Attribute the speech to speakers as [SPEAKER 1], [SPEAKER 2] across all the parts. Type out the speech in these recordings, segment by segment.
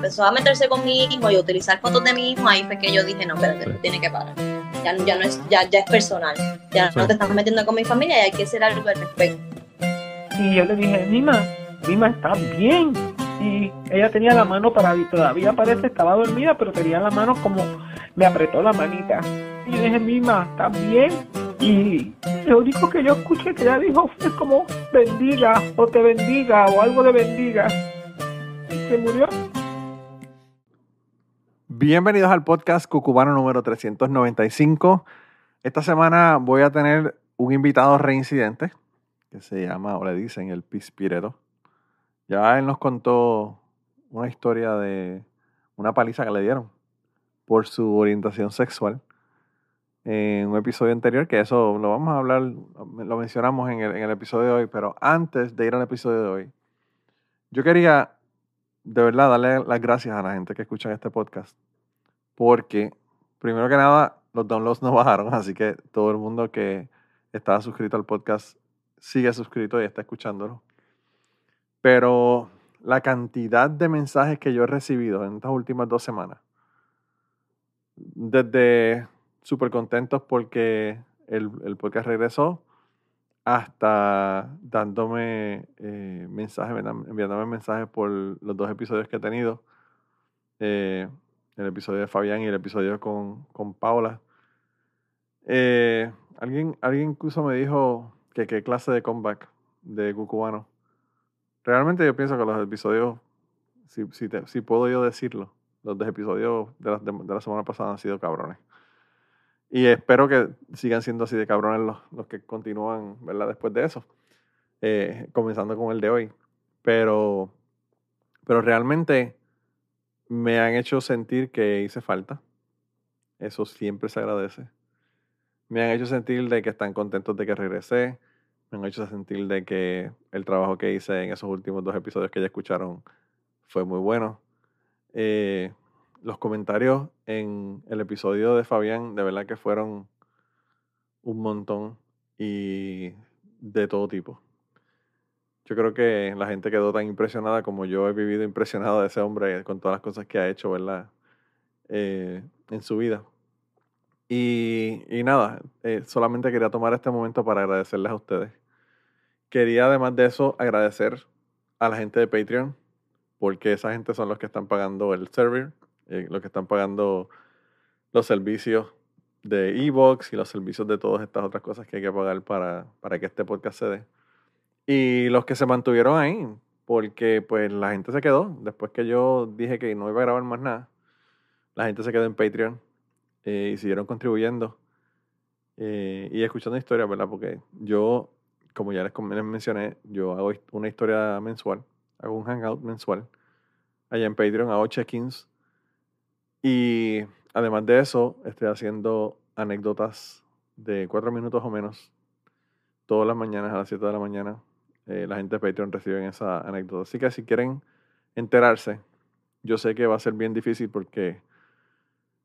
[SPEAKER 1] empezó a meterse con mi hijo y a utilizar fotos de mi hijo, ahí fue que yo dije, no, pero tiene que parar. Ya, ya, no es, ya, ya es personal. Ya no te estás metiendo con mi familia y hay que hacer algo al respecto.
[SPEAKER 2] Y yo le dije, Mima, Mima está bien. Y ella tenía la mano para todavía parece estaba dormida, pero tenía la mano como me apretó la manita. Y yo dije, Mima, está bien. Y lo único que yo escuché que ella dijo fue como bendiga o te bendiga o algo de bendiga. Y se murió.
[SPEAKER 3] Bienvenidos al podcast Cucubano número 395. Esta semana voy a tener un invitado reincidente que se llama, o le dicen, el Pispireto. Ya él nos contó una historia de una paliza que le dieron por su orientación sexual en un episodio anterior, que eso lo vamos a hablar, lo mencionamos en el, episodio de hoy, pero antes de ir al episodio de hoy, yo quería de verdad darle las gracias a la gente que escucha este podcast, porque primero que nada los downloads no bajaron, así que todo el mundo que estaba suscrito al podcast sigue suscrito y está escuchándolo. Pero la cantidad de mensajes que yo he recibido en estas últimas dos semanas, desde súper contentos porque el, el, podcast regresó, hasta dándome eh, mensajes, enviándome mensajes por los dos episodios que he tenido, eh, el episodio de Fabián y el episodio con, con Paula. Eh, alguien, alguien incluso me dijo que qué clase de comeback de Cucubano. Realmente yo pienso que los episodios, si, si, puedo yo decirlo, los dos episodios de la, de la semana pasada han sido cabrones. Y espero que sigan siendo así de cabrones los, los que continúan, ¿verdad? Después de eso. Eh, comenzando con el de hoy. Pero, pero realmente me han hecho sentir que hice falta. Eso siempre se agradece. Me han hecho sentir de que están contentos de que regresé. Me han hecho sentir de que el trabajo que hice en esos últimos dos episodios que ya escucharon fue muy bueno. Eh, los comentarios en el episodio de Fabián, de verdad que fueron un montón y de todo tipo. Yo creo que la gente quedó tan impresionada como yo he vivido impresionado de ese hombre con todas las cosas que ha hecho, ¿verdad? Eh, en su vida. Y, nada, eh, solamente quería tomar este momento para agradecerles a ustedes. Quería además de eso agradecer a la gente de Patreon, porque esa gente son los que están pagando el server eh, los que están pagando los servicios de Evox y los servicios de todas estas otras cosas que hay que pagar para, para que este podcast se dé. Y los que se mantuvieron ahí, porque pues la gente se quedó, después que yo dije que no iba a grabar más nada, la gente se quedó en Patreon eh, y siguieron contribuyendo eh, y escuchando historias, ¿verdad? Porque yo, como ya les, les mencioné, yo hago una historia mensual, hago un hangout mensual allá en Patreon, hago check-ins y además de eso, estoy haciendo anécdotas de cuatro minutos o menos todas las mañanas a las 7 de la mañana. Eh, la gente de Patreon recibe esa anécdota. Así que si quieren enterarse, yo sé que va a ser bien difícil porque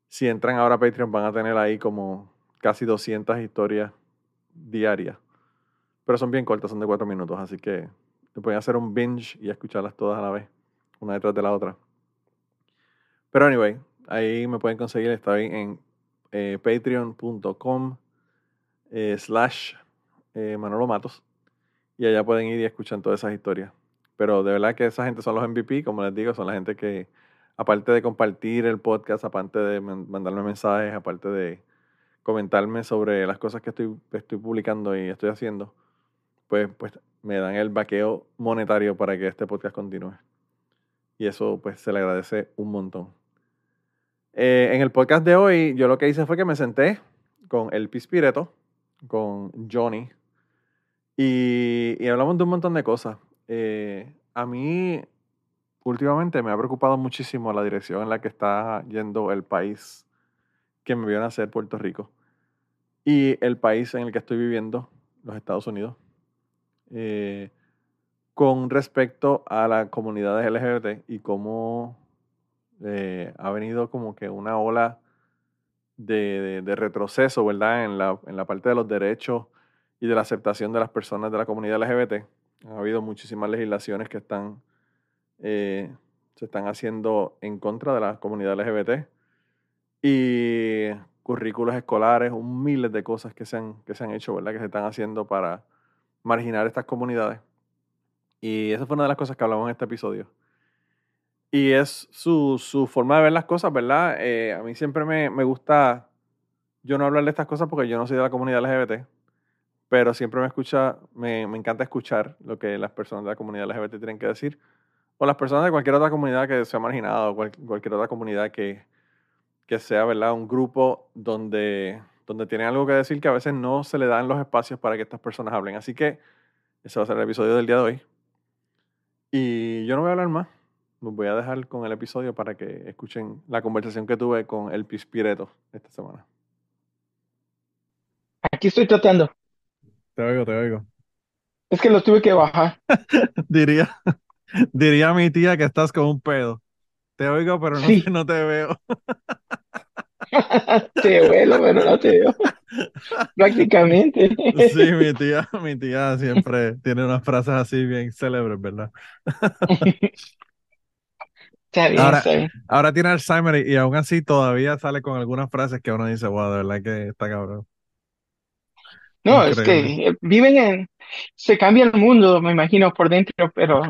[SPEAKER 3] si entran ahora a Patreon van a tener ahí como casi 200 historias diarias. Pero son bien cortas, son de cuatro minutos. Así que pueden hacer un binge y escucharlas todas a la vez, una detrás de la otra. Pero anyway, Ahí me pueden conseguir, está en eh, patreon.com eh, slash eh, Manolo Matos. Y allá pueden ir y escuchar todas esas historias. Pero de verdad que esa gente son los MVP, como les digo, son la gente que, aparte de compartir el podcast, aparte de mandarme mensajes, aparte de comentarme sobre las cosas que estoy, estoy publicando y estoy haciendo, pues, pues me dan el vaqueo monetario para que este podcast continúe. Y eso pues se le agradece un montón. Eh, en el podcast de hoy, yo lo que hice fue que me senté con el Pispireto, con Johnny, y, hablamos de un montón de cosas. Eh, a mí, últimamente, me ha preocupado muchísimo la dirección en la que está yendo el país que me vio nacer, Puerto Rico, y el país en el que estoy viviendo, los Estados Unidos. Eh, con respecto a la comunidad LGBT y cómo eh, ha venido como que una ola de, retroceso, ¿verdad? En la, en la, parte de los derechos y de la aceptación de las personas de la comunidad LGBT. Ha habido muchísimas legislaciones que están eh, se están haciendo en contra de la comunidad LGBT y currículos escolares, un miles de cosas que se han, que se han hecho, ¿verdad? Que se están haciendo para marginar estas comunidades. Y esa fue una de las cosas que hablamos en este episodio. Y es su, su forma de ver las cosas, ¿verdad? Eh, a mí siempre me, me, gusta, yo no hablar de estas cosas porque yo no soy de la comunidad LGBT, pero siempre me escucha, me, me encanta escuchar lo que las personas de la comunidad LGBT tienen que decir, o las personas de cualquier otra comunidad que sea marginada, o cualquier otra comunidad que, que sea, ¿verdad? Un grupo donde, donde tienen algo que decir que a veces no se le dan los espacios para que estas personas hablen. Así que ese va a ser el episodio del día de hoy. Y yo no voy a hablar más los voy a dejar con el episodio para que escuchen la conversación que tuve con el Pispireto esta semana.
[SPEAKER 4] Aquí estoy tratando.
[SPEAKER 3] Te oigo, te oigo.
[SPEAKER 4] Es que lo tuve que bajar.
[SPEAKER 3] diría, diría mi tía que estás con un pedo. Te oigo, pero no, no te veo.
[SPEAKER 4] te veo, pero no te veo. Prácticamente.
[SPEAKER 3] sí, mi tía, mi tía siempre tiene unas frases así bien célebres, ¿verdad? ahora, tiene Alzheimer y, aún así todavía sale con algunas frases que uno dice, wow, de verdad que está cabrón.
[SPEAKER 4] No, es que viven en, se cambia el mundo, me imagino, por dentro, pero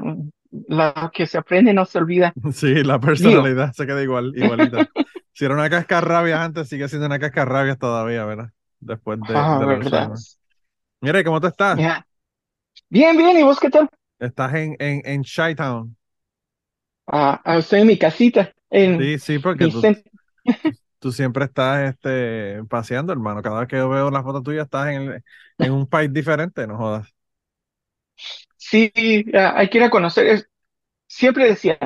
[SPEAKER 4] lo que se aprende no se olvida.
[SPEAKER 3] Sí, la personalidad se queda igual, igualita. si era una cascarrabias antes, sigue siendo una cascarrabias todavía, ¿verdad? Después de,
[SPEAKER 4] ah, verdad.
[SPEAKER 3] Mire, ¿cómo te estás?
[SPEAKER 4] Bien, bien, ¿y vos qué tal?
[SPEAKER 3] Estás en, en, en Chi-Town.
[SPEAKER 4] Ah, estoy en mi casita. En
[SPEAKER 3] sí, sí, porque tú, siempre estás este, paseando, hermano. Cada vez que yo veo la foto tuya estás en, en un país diferente, no jodas.
[SPEAKER 4] Sí, hay que ir a conocer. Siempre decía,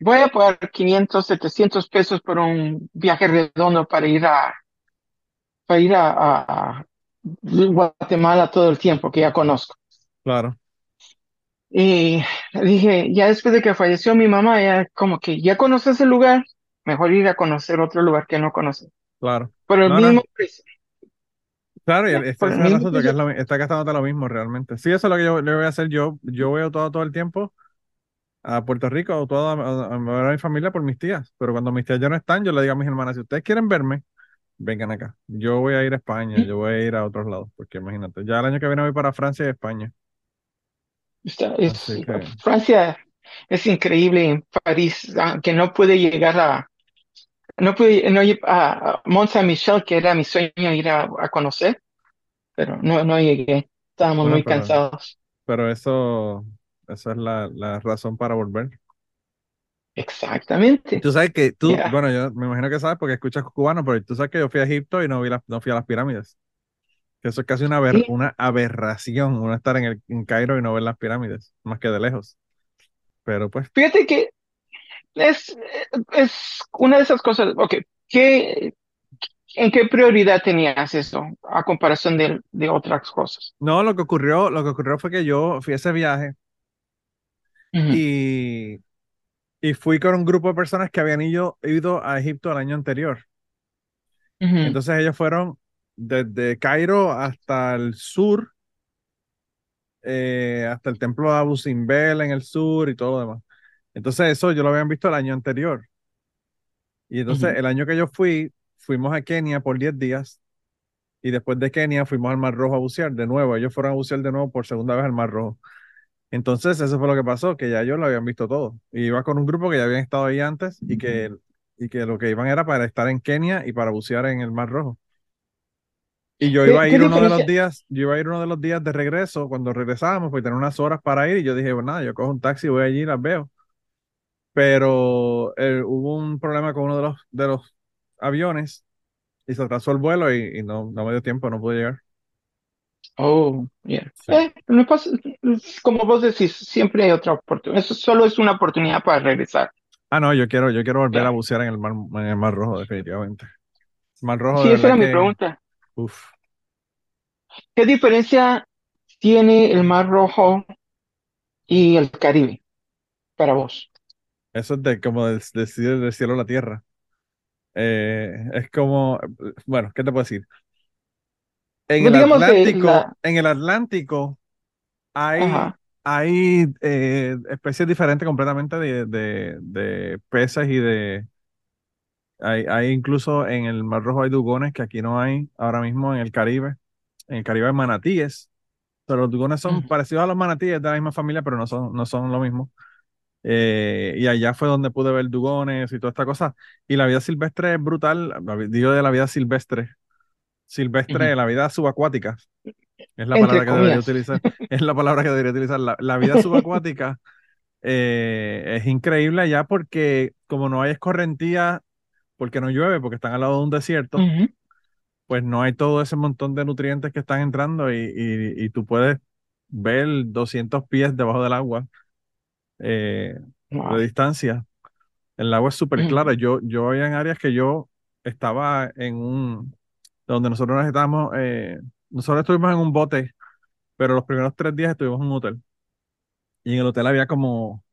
[SPEAKER 4] voy a pagar 500, 700 pesos por un viaje redondo para ir a, para ir a Guatemala todo el tiempo, que ya conozco.
[SPEAKER 3] Claro.
[SPEAKER 4] Y dije, ya después de que falleció mi mamá, ya como que ya conoces el lugar, mejor ir a conocer otro lugar que no conoces.
[SPEAKER 3] Claro.
[SPEAKER 4] Por el mismo precio.
[SPEAKER 3] Claro, y es, es el asunto que es lo, está gastándote lo mismo realmente. Sí, eso es lo que yo le voy a hacer yo. Yo voy todo, todo el tiempo a Puerto Rico o toda a, a, mi familia por mis tías. Pero cuando mis tías ya no están, yo le digo a mis hermanas, si ustedes quieren verme, vengan acá. Yo voy a ir a España, yo voy a ir a otros lados, porque imagínate, ya el año que viene voy para Francia y España
[SPEAKER 4] es, Francia es increíble en París, que no puede llegar a, no pude, no, a Mont Saint Michel, que era mi sueño ir a, conocer, pero no, no llegué, estábamos muy cansados.
[SPEAKER 3] Pero eso, esa es la, la, razón para volver.
[SPEAKER 4] Exactamente.
[SPEAKER 3] Tú sabes que tú, bueno, yo me imagino que sabes porque escuchas cubano, pero tú sabes que yo fui a Egipto y no, vi no fui a las pirámides. Que eso es casi una, una aberración, uno estar en, el, en Cairo y no ver las pirámides, más que de lejos. Pero pues.
[SPEAKER 4] Fíjate que es, es una de esas cosas, ok, ¿qué, ¿en qué prioridad tenías eso a comparación de, de, otras cosas?
[SPEAKER 3] No, lo que ocurrió, lo que ocurrió fue que yo fui a ese viaje y, y fui con un grupo de personas que habían ido, ido a Egipto el año anterior. Entonces ellos fueron desde Cairo hasta el sur, eh, hasta el templo de Abu Simbel en el sur y todo lo demás. Entonces eso yo lo habían visto el año anterior. Y entonces el año que yo fui, fuimos a Kenia por 10 días y después de Kenia fuimos al Mar Rojo a bucear de nuevo. Ellos fueron a bucear de nuevo por segunda vez al Mar Rojo. Entonces eso fue lo que pasó, que ya ellos lo habían visto todo. Y iba con un grupo que ya habían estado ahí antes y que, y que lo que iban era para estar en Kenia y para bucear en el Mar Rojo. Y yo iba a ir uno de los días, yo iba a ir uno de los días de regreso, cuando regresábamos, pues tener unas horas para ir, y yo dije, bueno, nada, yo cojo un taxi, voy allí y las veo. Pero eh, hubo un problema con uno de los, de los aviones y se atrasó el vuelo y, no, no me dio tiempo, no pude llegar.
[SPEAKER 4] Oh, yeah. Eh, como vos decís, siempre hay otra oportunidad. Eso solo es una oportunidad para regresar.
[SPEAKER 3] Ah, no, yo quiero, yo quiero volver a bucear en el mar, en el mar rojo, definitivamente. Mar rojo.
[SPEAKER 4] Sí, esa era mi pregunta. ¿Qué diferencia tiene el Mar Rojo y el Caribe para vos?
[SPEAKER 3] Eso es de como del, cielo a la tierra. Eh, es como, bueno, ¿qué te puedo decir? En pues el Atlántico, en el Atlántico hay, hay eh, especies diferentes completamente de, de, de peces y de... Hay, hay incluso en el Mar Rojo hay dugones que aquí no hay ahora mismo en el Caribe. En el Caribe hay manatíes, pero los dugones son parecidos a los manatíes de la misma familia, pero no son, no son lo mismo. Eh, y allá fue donde pude ver dugones y toda esta cosa. Y la vida silvestre es brutal. Digo de la vida silvestre. Silvestre, la vida subacuática. Es la
[SPEAKER 4] Entre
[SPEAKER 3] palabra que debería
[SPEAKER 4] comillas.
[SPEAKER 3] utilizar. Es la palabra que debería utilizar. La, la vida subacuática eh, es increíble allá porque como no hay escorrentía, porque no llueve, porque están al lado de un desierto, pues no hay todo ese montón de nutrientes que están entrando y, y- y tú puedes ver 200 pies debajo del agua eh, de distancia. El agua es súper
[SPEAKER 4] Ujú.
[SPEAKER 3] clara. Yo, yo había en áreas que yo estaba en un, donde nosotros nos estábamos, eh, nosotros estuvimos en un bote, pero los primeros tres días estuvimos en un hotel. Y en el hotel había como,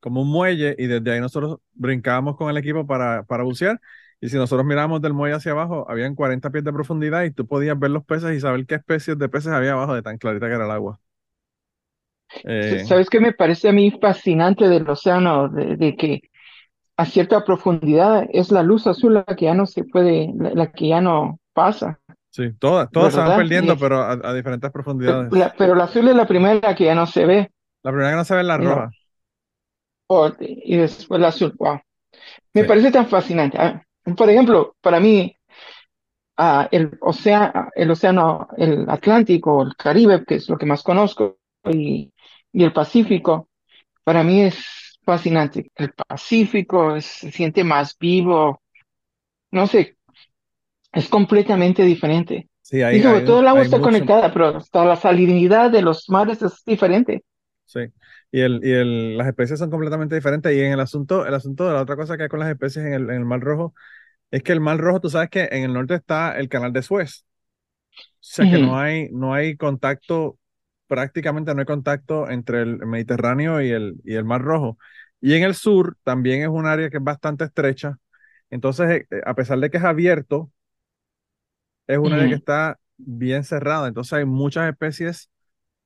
[SPEAKER 3] como un muelle y desde ahí nosotros brincábamos con el equipo para, para bucear. Y si nosotros mirábamos del muelle hacia abajo, habían 40 pies de profundidad y tú podías ver los peces y saber qué especies de peces había abajo de tan clarita que era el agua. Eh,
[SPEAKER 4] ¿Sabes qué me parece a mí fascinante del océano? De, de que a cierta profundidad es la luz azul la que ya no se puede, la, la que ya no pasa,
[SPEAKER 3] sí, todas, todas se van perdiendo, pero a, a diferentes profundidades.
[SPEAKER 4] la- pero la azul es la primera que ya no se ve.
[SPEAKER 3] La primera que no se ve es la roja.
[SPEAKER 4] o- y después la azul. Wow. Me
[SPEAKER 3] Sí.
[SPEAKER 4] parece tan fascinante. Ah, Por ejemplo, para mí, ah, el océano, el océano, el Atlántico, el Caribe, que es lo que más conozco, y, y el Pacífico, para mí es fascinante. El Pacífico es- se siente más vivo, no sé, es completamente diferente.
[SPEAKER 3] Sí, hay,
[SPEAKER 4] Y sobre
[SPEAKER 3] hay,
[SPEAKER 4] todo el agua está
[SPEAKER 3] mucho,
[SPEAKER 4] conectada, pero hasta la salinidad de los mares es diferente.
[SPEAKER 3] sí. Y, el, y el, las especies son completamente diferentes. Y en el asunto, el asunto de la otra cosa que hay con las especies en el, en el Mar Rojo es que el Mar Rojo, tú sabes que en el norte está el canal de Suez. O sea que no hay, no hay contacto, prácticamente no hay contacto entre el Mediterráneo y el, y el Mar Rojo. Y en el sur también es un área que es bastante estrecha. Entonces, eh, eh, a pesar de que es abierto, es un área que está bien cerrada. Entonces hay muchas especies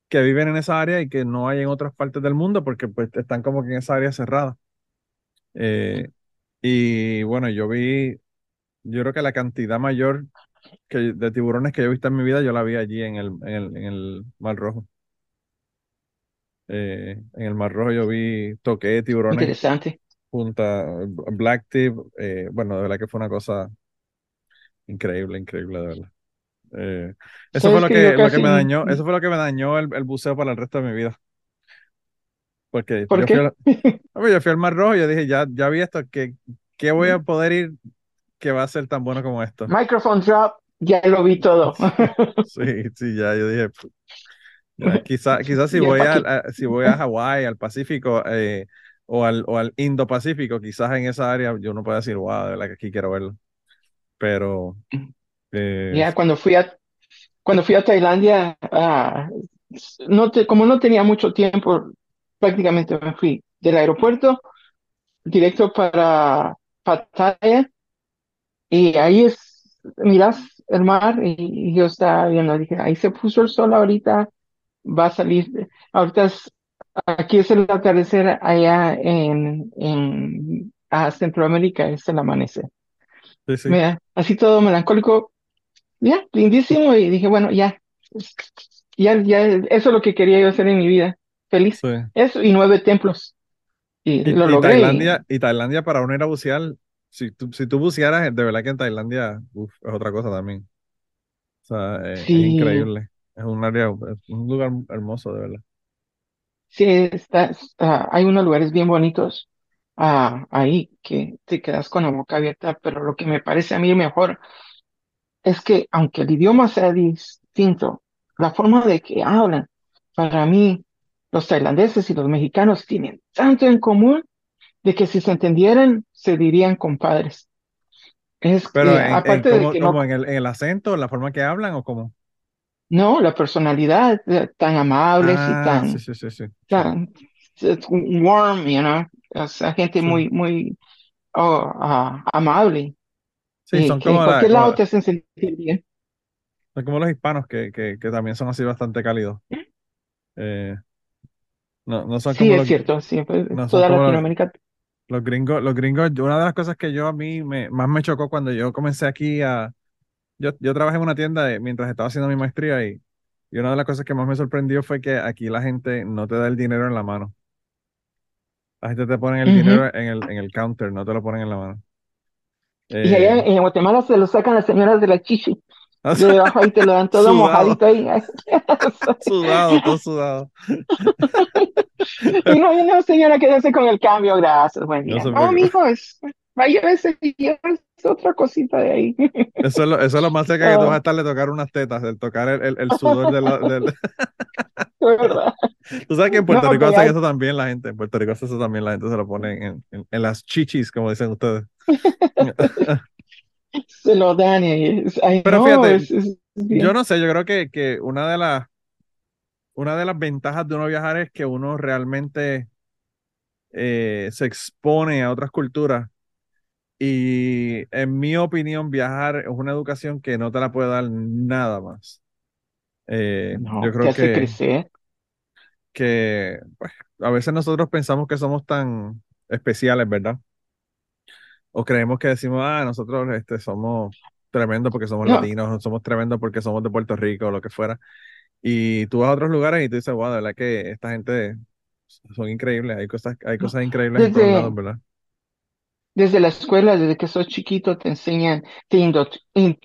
[SPEAKER 3] que viven en esa área y que no hay en otras partes del mundo porque pues están como que en esa área cerrada. Eh, y bueno, yo vi, yo creo que la cantidad mayor que, de tiburones que yo he visto en mi vida, yo la vi allí en el, en el, en el Mar Rojo. Eh, en el Mar Rojo yo vi, toqué tiburones
[SPEAKER 4] Interesante.
[SPEAKER 3] punta, blacktip, eh, bueno, de verdad que fue una cosa increíble, increíble, de verdad. Eh, eso fue lo
[SPEAKER 4] que
[SPEAKER 3] que, lo que me dañó, eso fue lo que me dañó el, el buceo para el resto de mi vida. Porque
[SPEAKER 4] ¿por
[SPEAKER 3] yo fui, al, Hombre, yo fui al Mar Rojo y yo dije, ya, ya vi esto, ¿qué, qué voy a poder ir que va a ser tan bueno como esto?
[SPEAKER 4] Microphone drop, ya lo vi todo.
[SPEAKER 3] Sí, sí, ya, yo dije, "Pff, ya, quizá, quizás si voy a, si voy a Hawái, al Pacífico, eh, o al, o al Indo-Pacífico, quizás en esa área yo no puedo decir, wow, de verdad que aquí quiero verlo. Pero, eh,
[SPEAKER 4] Ya cuando fui a, cuando fui a Tailandia, ah, no te, como no tenía mucho tiempo, prácticamente me fui del aeropuerto directo para Pattaya y ahí es, miras el mar y, y yo estaba viendo, dije, ahí se puso el sol ahorita, va a salir, ahorita es- aquí es el atardecer, allá en, en ah, Centroamérica es el amanecer.
[SPEAKER 3] sí, sí,
[SPEAKER 4] Mira, así todo melancólico, ya, lindísimo, y dije, bueno, ya, ya, ya, eso es lo que quería yo hacer en mi vida, feliz.
[SPEAKER 3] sí.
[SPEAKER 4] Eso, y nueve templos, y
[SPEAKER 3] Y,
[SPEAKER 4] lo
[SPEAKER 3] y
[SPEAKER 4] logré.
[SPEAKER 3] Tailandia, y Tailandia para uno ir a bucear, si tú, si tú bucearas, de verdad que en Tailandia, uf, es otra cosa también. O sea, eh, es
[SPEAKER 4] Sí,
[SPEAKER 3] increíble. Es un área, es un lugar hermoso, de verdad.
[SPEAKER 4] sí, está, está- hay unos lugares bien bonitos ah, ahí que te quedas con la boca abierta, pero lo que me parece a mí mejor es que aunque el idioma sea distinto, la forma de que hablan, para mí, los tailandeses y los mexicanos tienen tanto en común de que si se entendieran, se dirían compadres. Es
[SPEAKER 3] Pero
[SPEAKER 4] que,
[SPEAKER 3] en, en
[SPEAKER 4] aparte de
[SPEAKER 3] como,
[SPEAKER 4] que no,
[SPEAKER 3] en el, en el acento, en la forma que hablan o cómo.
[SPEAKER 4] no, la personalidad, eh, tan amables y
[SPEAKER 3] Ah,
[SPEAKER 4] tan,
[SPEAKER 3] sí, sí, sí.
[SPEAKER 4] Tan warm, you know, o sea, gente muy, muy oh, ah, amable
[SPEAKER 3] Sí,
[SPEAKER 4] y
[SPEAKER 3] son
[SPEAKER 4] que en
[SPEAKER 3] como, la, como,
[SPEAKER 4] lado te hacen sentir bien.
[SPEAKER 3] son como los hispanos que, que, que también son así bastante cálidos. Eh, No, no son
[SPEAKER 4] Sí,
[SPEAKER 3] como
[SPEAKER 4] es
[SPEAKER 3] los,
[SPEAKER 4] cierto, siempre,
[SPEAKER 3] no son
[SPEAKER 4] toda
[SPEAKER 3] los,
[SPEAKER 4] Latinoamérica.
[SPEAKER 3] Los gringos, los gringos, una de las cosas que yo a mí me, más me chocó cuando yo comencé aquí a, yo, yo trabajé en una tienda de- mientras estaba haciendo mi maestría y, y una de las cosas que más me sorprendió fue que aquí la gente no te da el dinero en la mano. La gente te pone el dinero en el, en el counter, no te lo ponen en la mano.
[SPEAKER 4] Y allá
[SPEAKER 3] Eh,
[SPEAKER 4] en Guatemala se lo sacan las señoras de la chichi.
[SPEAKER 3] o
[SPEAKER 4] De debajo ahí te lo dan todo
[SPEAKER 3] sudado,
[SPEAKER 4] mojadito ahí.
[SPEAKER 3] sudado, todo sudado.
[SPEAKER 4] Y no, y no, señora, quédese con el cambio, gracias, buen
[SPEAKER 3] No
[SPEAKER 4] día. No,
[SPEAKER 3] preocupe.
[SPEAKER 4] mijo, es, vaya ese es otra cosita de ahí.
[SPEAKER 3] Eso es lo, eso es lo más cerca que tú vas a
[SPEAKER 4] Ah,
[SPEAKER 3] estar de tocar unas tetas, el tocar el, el, el sudor de la, del...
[SPEAKER 4] de verdad.
[SPEAKER 3] Tú sabes que en Puerto
[SPEAKER 4] No,
[SPEAKER 3] Rico hacen
[SPEAKER 4] hay,
[SPEAKER 3] eso también la gente. En Puerto Rico hace eso también la gente se lo pone en, en, en las chichis, como dicen ustedes.
[SPEAKER 4] se lo dan y
[SPEAKER 3] Pero
[SPEAKER 4] no,
[SPEAKER 3] fíjate,
[SPEAKER 4] es, es
[SPEAKER 3] yo no sé, yo creo que, que una de las una de las ventajas de uno viajar es que uno realmente eh, se expone a otras culturas. Y en mi opinión, viajar es una educación que no te la puede dar nada más. Eh, yo
[SPEAKER 4] No,
[SPEAKER 3] creo que,
[SPEAKER 4] crecer.
[SPEAKER 3] que pues, a veces nosotros pensamos que somos tan especiales, ¿verdad? O creemos que decimos, ah, nosotros este, somos tremendos porque somos
[SPEAKER 4] No,
[SPEAKER 3] latinos, somos tremendos porque somos de Puerto Rico o lo que fuera. Y tú vas a otros lugares y tú dices, wow, de verdad que esta gente son increíbles, hay cosas, hay cosas increíbles en todos lados,
[SPEAKER 4] Desde,
[SPEAKER 3] ¿verdad?
[SPEAKER 4] desde la escuela, desde que sos chiquito, te enseñan, te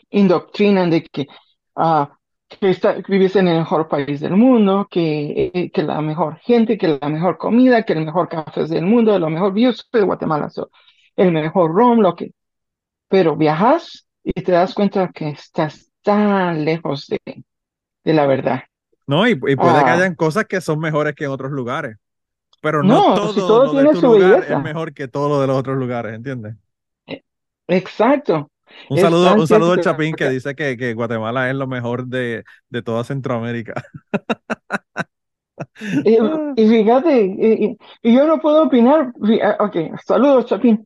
[SPEAKER 4] indoctrinan de que, ah, que está- vives en el mejor país del mundo, que, eh, que la mejor gente, que la mejor comida, que el mejor café del mundo, lo mejor, soy de Guatemala, so, el mejor rom, lo que, pero viajas y te das cuenta que estás tan lejos de, de la verdad.
[SPEAKER 3] No, y, y puede que
[SPEAKER 4] Ah,
[SPEAKER 3] hayan cosas que son mejores que en otros lugares, pero no
[SPEAKER 4] no, si
[SPEAKER 3] todo
[SPEAKER 4] todo
[SPEAKER 3] lo de
[SPEAKER 4] tiene
[SPEAKER 3] tu
[SPEAKER 4] su
[SPEAKER 3] lugar es mejor que todo lo de los otros lugares, ¿entiendes?
[SPEAKER 4] Eh, Exacto.
[SPEAKER 3] Un
[SPEAKER 4] Es
[SPEAKER 3] saludo, un saludo al Chapín que dice que, que Guatemala es lo mejor de, de toda Centroamérica.
[SPEAKER 4] eh,
[SPEAKER 3] Ah,
[SPEAKER 4] y fíjate, y, y- y yo no puedo opinar, ah, ok, saludos, Chapín,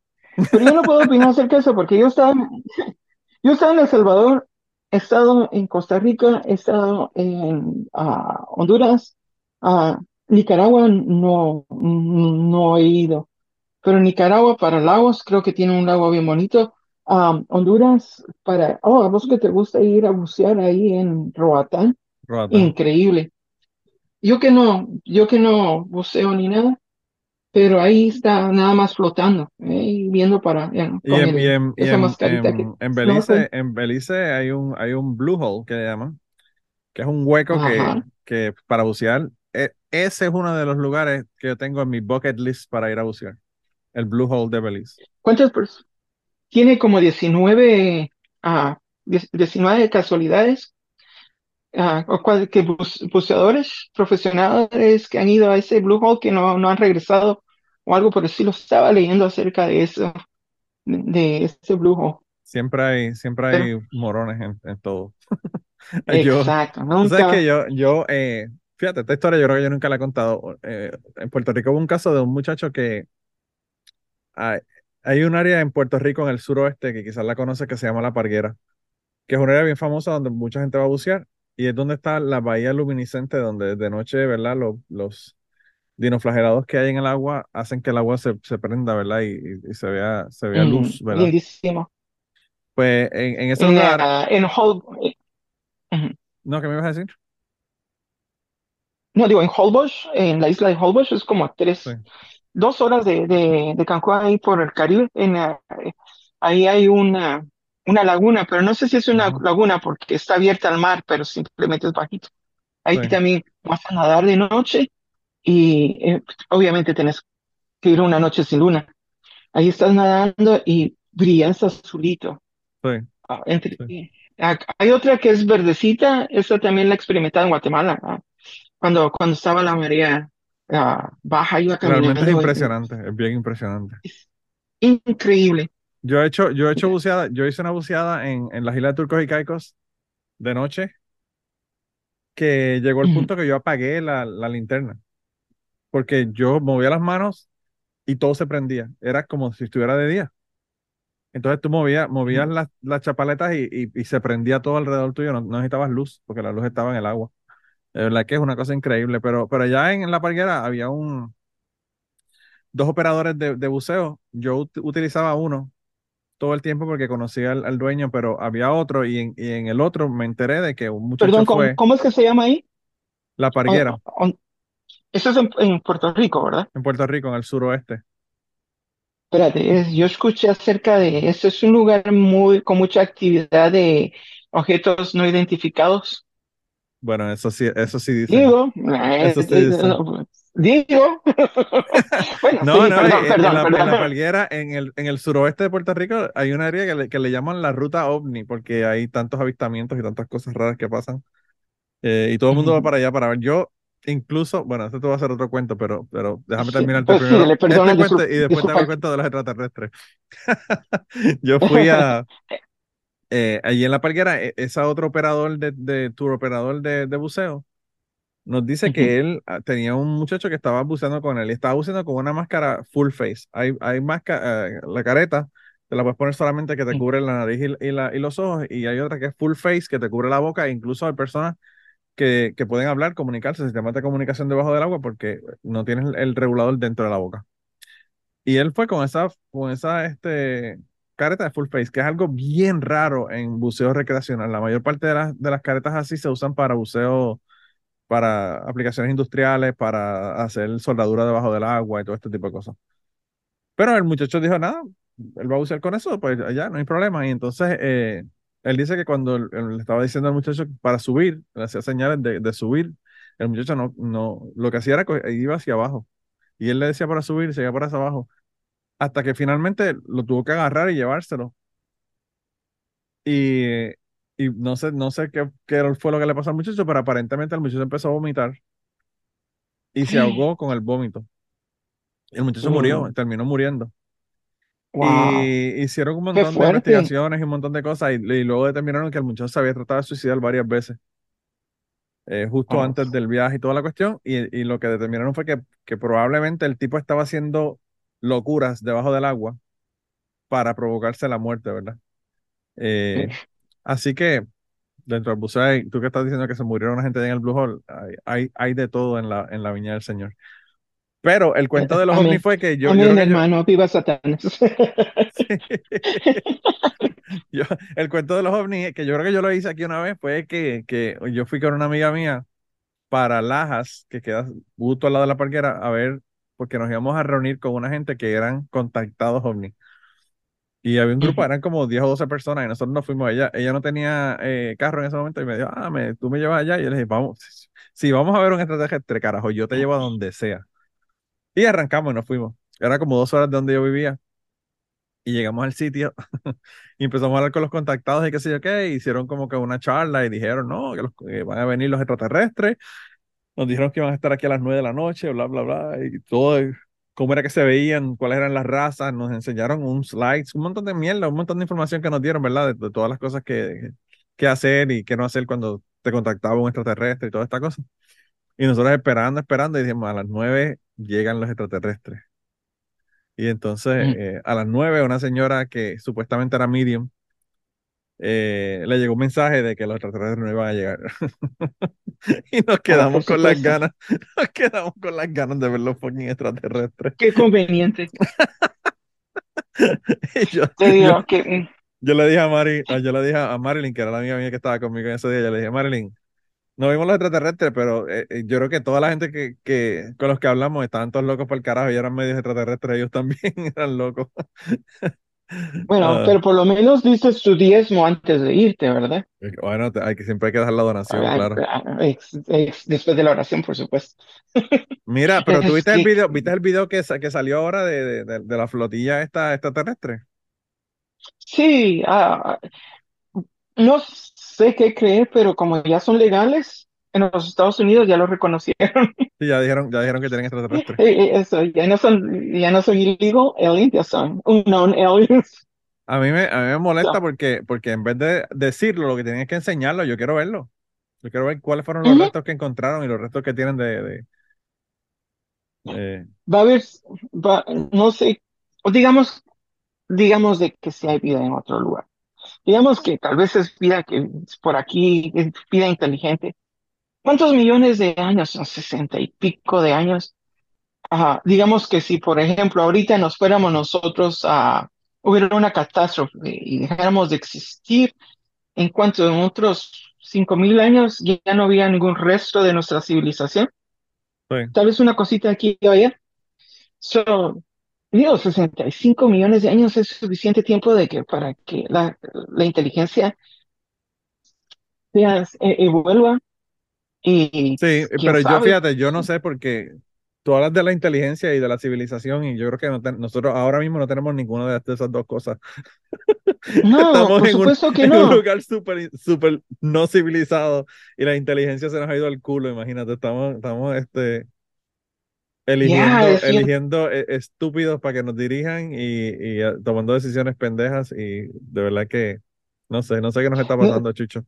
[SPEAKER 4] pero yo no puedo opinar acerca de eso porque yo estaba, yo estaba en El Salvador, he estado en Costa Rica, he estado en ah, Honduras, a Nicaragua no, no he ido, pero Nicaragua para lagos, creo que tiene un lago bien bonito. Ah, Honduras para, oh, a vos que te gusta ir a bucear ahí en Roatán,
[SPEAKER 3] Roatán.
[SPEAKER 4] increíble. Yo que no, yo que no buceo ni nada, pero ahí está nada más flotando, ¿eh? y viendo para, ya,
[SPEAKER 3] Y
[SPEAKER 4] con
[SPEAKER 3] en, y
[SPEAKER 4] el,
[SPEAKER 3] en, y
[SPEAKER 4] esa
[SPEAKER 3] en,
[SPEAKER 4] mascarita que
[SPEAKER 3] en, en
[SPEAKER 4] snorkel.
[SPEAKER 3] Belice, en Belice hay un, hay un blue hole que le llaman, que es un hueco que,
[SPEAKER 4] Ajá.
[SPEAKER 3] que para bucear. e- ese es uno de los lugares que yo tengo en mi bucket list para ir a bucear. El blue hole de Belice.
[SPEAKER 4] ¿Cuántas personas? Tiene como 19, ah, 10 19 casualidades, o cual- que buceadores profesionales que han ido a ese Blue Hole que no, no han regresado o algo por el estilo. Estaba leyendo acerca de eso, de, de ese Hole.
[SPEAKER 3] Siempre hay, siempre
[SPEAKER 4] Pero,
[SPEAKER 3] hay morones en, en todo. Yo,
[SPEAKER 4] exacto,
[SPEAKER 3] tú sabes que
[SPEAKER 4] nunca.
[SPEAKER 3] yo, yo, eh, fíjate, esta historia yo creo que yo nunca la he contado. Eh, en Puerto Rico hubo un caso de un muchacho que hay, hay un área en Puerto Rico, en el suroeste, que quizás la conoce, que se llama La Parguera, que es un área bien famosa donde mucha gente va a bucear, y es donde está la bahía luminiscente, donde de noche, ¿verdad? Los, los dinoflagelados que hay en el agua hacen que el agua se, se prenda, ¿verdad? Y, y- se vea, se vea
[SPEAKER 4] Mm,
[SPEAKER 3] luz, ¿verdad?
[SPEAKER 4] lindísimo.
[SPEAKER 3] Pues en, en ese
[SPEAKER 4] En,
[SPEAKER 3] lugar,
[SPEAKER 4] ah, en Hol- eh.
[SPEAKER 3] ¿no? ¿Qué me ibas a decir?
[SPEAKER 4] no digo, en Holbox, en la isla de Holbox, es como a
[SPEAKER 3] Sí,
[SPEAKER 4] tres, dos horas de, de, de Cancún ahí por el Caribe. En, ahí hay una, una laguna, pero no sé si es una
[SPEAKER 3] ujú,
[SPEAKER 4] laguna porque está abierta al mar, pero simplemente es bajito. Ahí
[SPEAKER 3] sí,
[SPEAKER 4] también vas a nadar de noche y eh, obviamente tenés que ir una noche sin luna. Ahí estás nadando y brillas azulito.
[SPEAKER 3] sí,
[SPEAKER 4] ah, entre-
[SPEAKER 3] sí.
[SPEAKER 4] ah, hay otra que es verdecita, esa también la he experimentado en Guatemala. ah, Cuando, cuando estaba la marea baja, iba
[SPEAKER 3] Realmente es
[SPEAKER 4] caminando. y-
[SPEAKER 3] impresionante, es bien impresionante.
[SPEAKER 4] Es increíble.
[SPEAKER 3] Yo he hecho, yo he hecho buceada, yo hice una buceada en, en las Islas de Turcos y Caicos de noche, que llegó el punto que yo apagué la, la linterna, porque yo movía las manos y todo se prendía. Era como si estuviera de día. Entonces tú movías, movías las, las chapaletas y, y, y se prendía todo alrededor tuyo, no, no necesitabas luz, porque la luz estaba en el agua. De verdad que es una cosa increíble, pero, pero allá en, la parguera había un dos operadores de, buceo. Yo utilizaba uno todo el tiempo porque conocía al, dueño, pero había otro y en, el otro me enteré de que un muchacho
[SPEAKER 4] Perdón,
[SPEAKER 3] fue
[SPEAKER 4] ¿cómo, es que se llama ahí?
[SPEAKER 3] La Parguera.
[SPEAKER 4] Eso es en, Puerto Rico, ¿verdad?
[SPEAKER 3] En Puerto Rico, en el suroeste.
[SPEAKER 4] Espérate, yo escuché acerca de eso. Es un lugar muy con mucha actividad de objetos no identificados.
[SPEAKER 3] Bueno, eso sí, eso sí dice.
[SPEAKER 4] Digo, eso sí dice. digo.
[SPEAKER 3] bueno, no, no, en, la, en, la, Palguera, en el, en el suroeste de Puerto Rico, hay un área que le, que le llaman la ruta ovni, porque hay tantos avistamientos y tantas cosas raras que pasan. Eh, y todo el mundo va para allá para ver. Yo, incluso, bueno, esto te va a hacer otro cuento, pero, pero déjame terminar pues primero este cuento y después te hago el cuento de los extraterrestres. Yo fui a, eh, allí en la parguera, e, ese otro operador de, de tour operador de, de buceo, nos dice que él ah, tenía un muchacho que estaba buceando con él y estaba buceando con una máscara full face. Hay, hay máscara, eh, la careta, te la puedes poner solamente que te cubre la nariz y, la, y, los ojos, y hay otra que es full face, que te cubre la boca, e incluso hay personas que, que pueden hablar, comunicarse, sistemas de comunicación debajo del agua porque no tienes el regulador dentro de la boca. Y él fue con esa, con esa este, careta de full face, que es algo bien raro en buceo recreacional. La mayor parte de, las de las caretas así se usan para buceo, para aplicaciones industriales, para hacer soldadura debajo del agua y todo este tipo de cosas. Pero el muchacho dijo, nada, él va a bucear con eso, pues allá no hay problema. Y entonces eh, él dice que cuando le estaba diciendo al muchacho para subir, le hacía señales de, de, subir, el muchacho no, no, lo que hacía era que iba hacia abajo. Y él le decía para subir, se iba por hacia abajo. Hasta que finalmente lo tuvo que agarrar y llevárselo. Y, y no sé, no sé qué, qué fue lo que le pasó al muchacho, pero aparentemente el muchacho empezó a vomitar y se ahogó con el vómito. El muchacho murió, mm. terminó muriendo. Y hicieron un montón de investigaciones y un montón de cosas y, luego determinaron que el muchacho se había tratado de suicidar varias veces. Eh, justo antes del viaje y toda la cuestión. Y, lo que determinaron fue que, que, probablemente el tipo estaba haciendo locuras debajo del agua para provocarse la muerte, ¿verdad? Eh, así que dentro del buceo, tú que estás diciendo que se murieron una gente en el Blue Hole, hay, hay, de todo en la, en la viña del Señor. Pero el cuento de los ovnis fue que yo.
[SPEAKER 4] Amén, hermano, viva Satanás.
[SPEAKER 3] el cuento de los ovnis, que yo creo que yo lo hice aquí una vez, fue que, que yo fui con una amiga mía para Lajas, que queda justo al lado de la parquera, a ver, porque nos íbamos a reunir con una gente que eran contactados ovnis. Y había un grupo, eran como 10 o 12 personas, y nosotros nos fuimos allá. Ella no tenía eh, carro en ese momento y me dijo, ah, me, tú me llevas allá. Y yo le dije, vamos, si vamos a ver un extraterrestre, carajo, yo te llevo a donde sea. Y arrancamos y nos fuimos. Era como dos horas de donde yo vivía. Y llegamos al sitio y empezamos a hablar con los contactados y qué sé yo qué. Hicieron como que una charla y dijeron, no, que, van a venir los extraterrestres. Nos dijeron que iban a estar aquí a las nueve de la noche, bla, bla, bla. Y todo, cómo era que se veían, cuáles eran las razas. Nos enseñaron un slides, un montón de mierda, un montón de información que nos dieron, ¿verdad? De, todas las cosas que, que hacer y qué no hacer cuando te contactaba un extraterrestre y toda esta cosa. Y nosotros esperando, esperando, y dijimos, a las nueve llegan los extraterrestres. Y entonces, eh, a las nueve, una señora que supuestamente era medium, eh, le llegó un mensaje de que los extraterrestres no iban a llegar. y nos ah, quedamos con las ganas, nos quedamos con las ganas de ver los fucking extraterrestres.
[SPEAKER 4] Qué conveniente.
[SPEAKER 3] yo,
[SPEAKER 4] Te digo que...
[SPEAKER 3] yo le dije a Mari, yo le dije a Marilyn, que era la amiga mía que estaba conmigo en ese día, yo le dije, Marilyn, no vimos los extraterrestres, pero eh, eh, yo creo que toda la gente que, que, con los que hablamos estaban todos locos por el carajo y eran medios extraterrestres, ellos también eran locos.
[SPEAKER 4] Bueno, ah. pero por lo menos dices tu diezmo antes de irte, ¿verdad?
[SPEAKER 3] Bueno, hay que, siempre hay que dejar la donación, claro.
[SPEAKER 4] después de la oración, por supuesto.
[SPEAKER 3] Mira, pero tú viste el video, ¿viste el video que, que salió ahora de, de, de, la flotilla esta extraterrestre?
[SPEAKER 4] Sí, ah, no sé qué creer, pero como ya son legales en los Estados Unidos, ya lo reconocieron.
[SPEAKER 3] Sí, ya dijeron, ya dijeron que tienen extraterrestres.
[SPEAKER 4] Eh, eh, eso, ya no son, ya no son illegal aliens, ya son unknown aliens.
[SPEAKER 3] A mí me, a mí me molesta porque, porque en vez de decirlo, lo que tienen es que enseñarlo, yo quiero verlo. Yo quiero ver cuáles fueron los restos que encontraron y los restos que tienen de... de
[SPEAKER 4] eh, Va a haber, va, no sé, digamos, digamos de que si hay vida en otro lugar digamos que tal vez es vida que por aquí, es vida inteligente, ¿cuántos millones de años? Son sesenta y pico de años. digamos que si, por ejemplo, ahorita nos fuéramos nosotros a, hubiera una catástrofe y dejáramos de existir, en cuanto en otros cinco mil años ya no había ningún resto de nuestra civilización. Tal vez una cosita aquí y allá. So, digo, 65 millones de años es suficiente tiempo de que para que la, la inteligencia sea, e, evuelva. Y,
[SPEAKER 3] sí, pero yo fíjate, yo no sé porque tú hablas de la inteligencia y de la civilización y yo creo que nosotros ahora mismo no tenemos ninguna de esas dos cosas.
[SPEAKER 4] No, Estamos por supuesto que no.
[SPEAKER 3] En un lugar súper super no civilizado y la inteligencia se nos ha ido al culo, imagínate, estamos, estamos este, eligiendo, eligiendo e, estúpidos para que nos dirijan y, y, ah, tomando decisiones pendejas y de verdad que no sé, no sé qué nos está pasando, Chucho.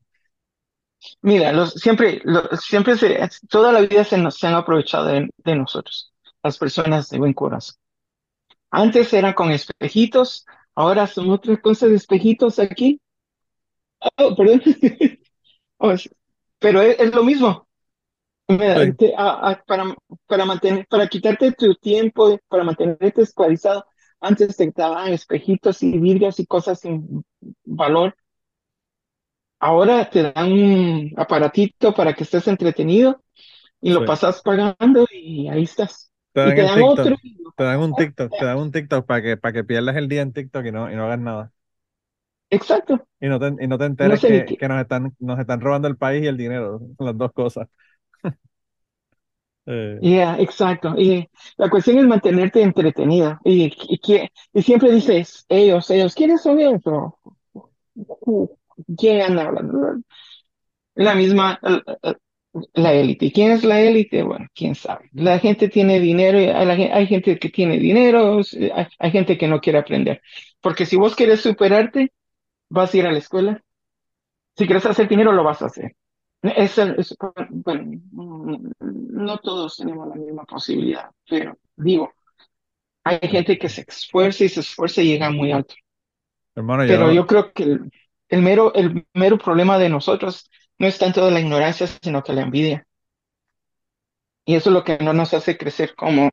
[SPEAKER 4] Mira, los, siempre, siempre se, toda la vida se, nos, se han aprovechado de, de, nosotros, las personas de buen corazón. Antes eran con espejitos, ahora son otras cosas de espejitos aquí. Oh, perdón. Oh, pero es, lo mismo. Para, para, mantener, para quitarte tu tiempo, para mantenerte esclavizado, antes te daban espejitos y vidrios y cosas sin valor ahora te dan un aparatito para que estés entretenido y lo pasas pagando y ahí estás.
[SPEAKER 3] Te dan, otro. Te dan un TikTok, te dan un TikTok para que, para que pierdas el día en TikTok y no, y no hagas nada.
[SPEAKER 4] Exacto.
[SPEAKER 3] Y no te, y no te enteres que, que, nos, están, nos están robando el país y el dinero, las dos cosas.
[SPEAKER 4] eh. Yeah, exacto. Y la cuestión es mantenerte entretenido. Y, siempre dices, ellos, ellos, ¿quiénes son ellos? ¿Quién hablando? La misma, la élite. ¿Quién es la élite? Bueno, quién sabe. La gente tiene dinero, hay, gente que tiene dinero, hay, gente que no quiere aprender. Porque si vos quieres superarte, vas a ir a la escuela. Si quieres hacer dinero, lo vas a hacer. Bueno, no todos tenemos la misma posibilidad, pero digo, hay gente que se esfuerza y se esfuerza y llega muy alto. pero yo creo que el mero, el mero problema de nosotros no es tanto la ignorancia, sino que la envidia. Y eso es lo que no nos hace crecer como,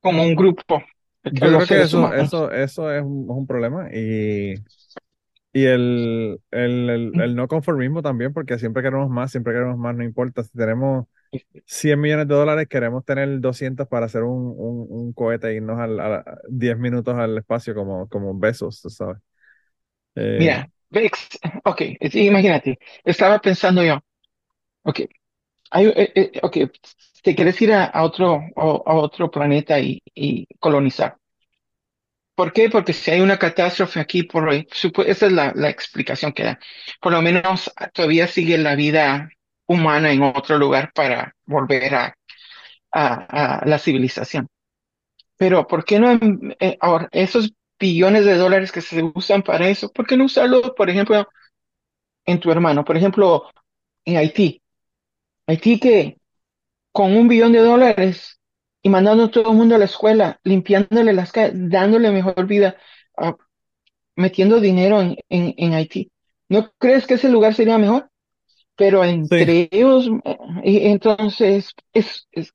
[SPEAKER 4] como un grupo.
[SPEAKER 3] Yo creo que eso, eso, eso es un, problema y, y el, el, el, no conformismo también, porque siempre queremos más, siempre queremos más, no importa. Si tenemos 100 millones de dólares, queremos tener 200 para hacer un, un, un cohete e irnos a 10 minutos al espacio como, como besos, ¿sabes?
[SPEAKER 4] Eh, Mira, Ok, imagínate, estaba pensando yo, ok, hay, eh, eh, okay te quieres ir a, otro, a, otro planeta y, colonizar. ¿Por qué? Porque si hay una catástrofe aquí, por esa es la, explicación que da. Por lo menos todavía sigue la vida humana en otro lugar para volver a, a, la civilización. Pero ¿por qué no eh, ahora esos billones de dólares que se usan para eso, ¿por qué no usarlo, por ejemplo, en tu hermano? Por ejemplo, en Haití. Haití que con un billón de dólares y mandando a todo el mundo a la escuela, limpiándole las calles, dándole mejor vida, ah, metiendo dinero en, en, Haití. ¿No crees que ese lugar sería mejor? Pero entre ellos, eh, entonces, es, es,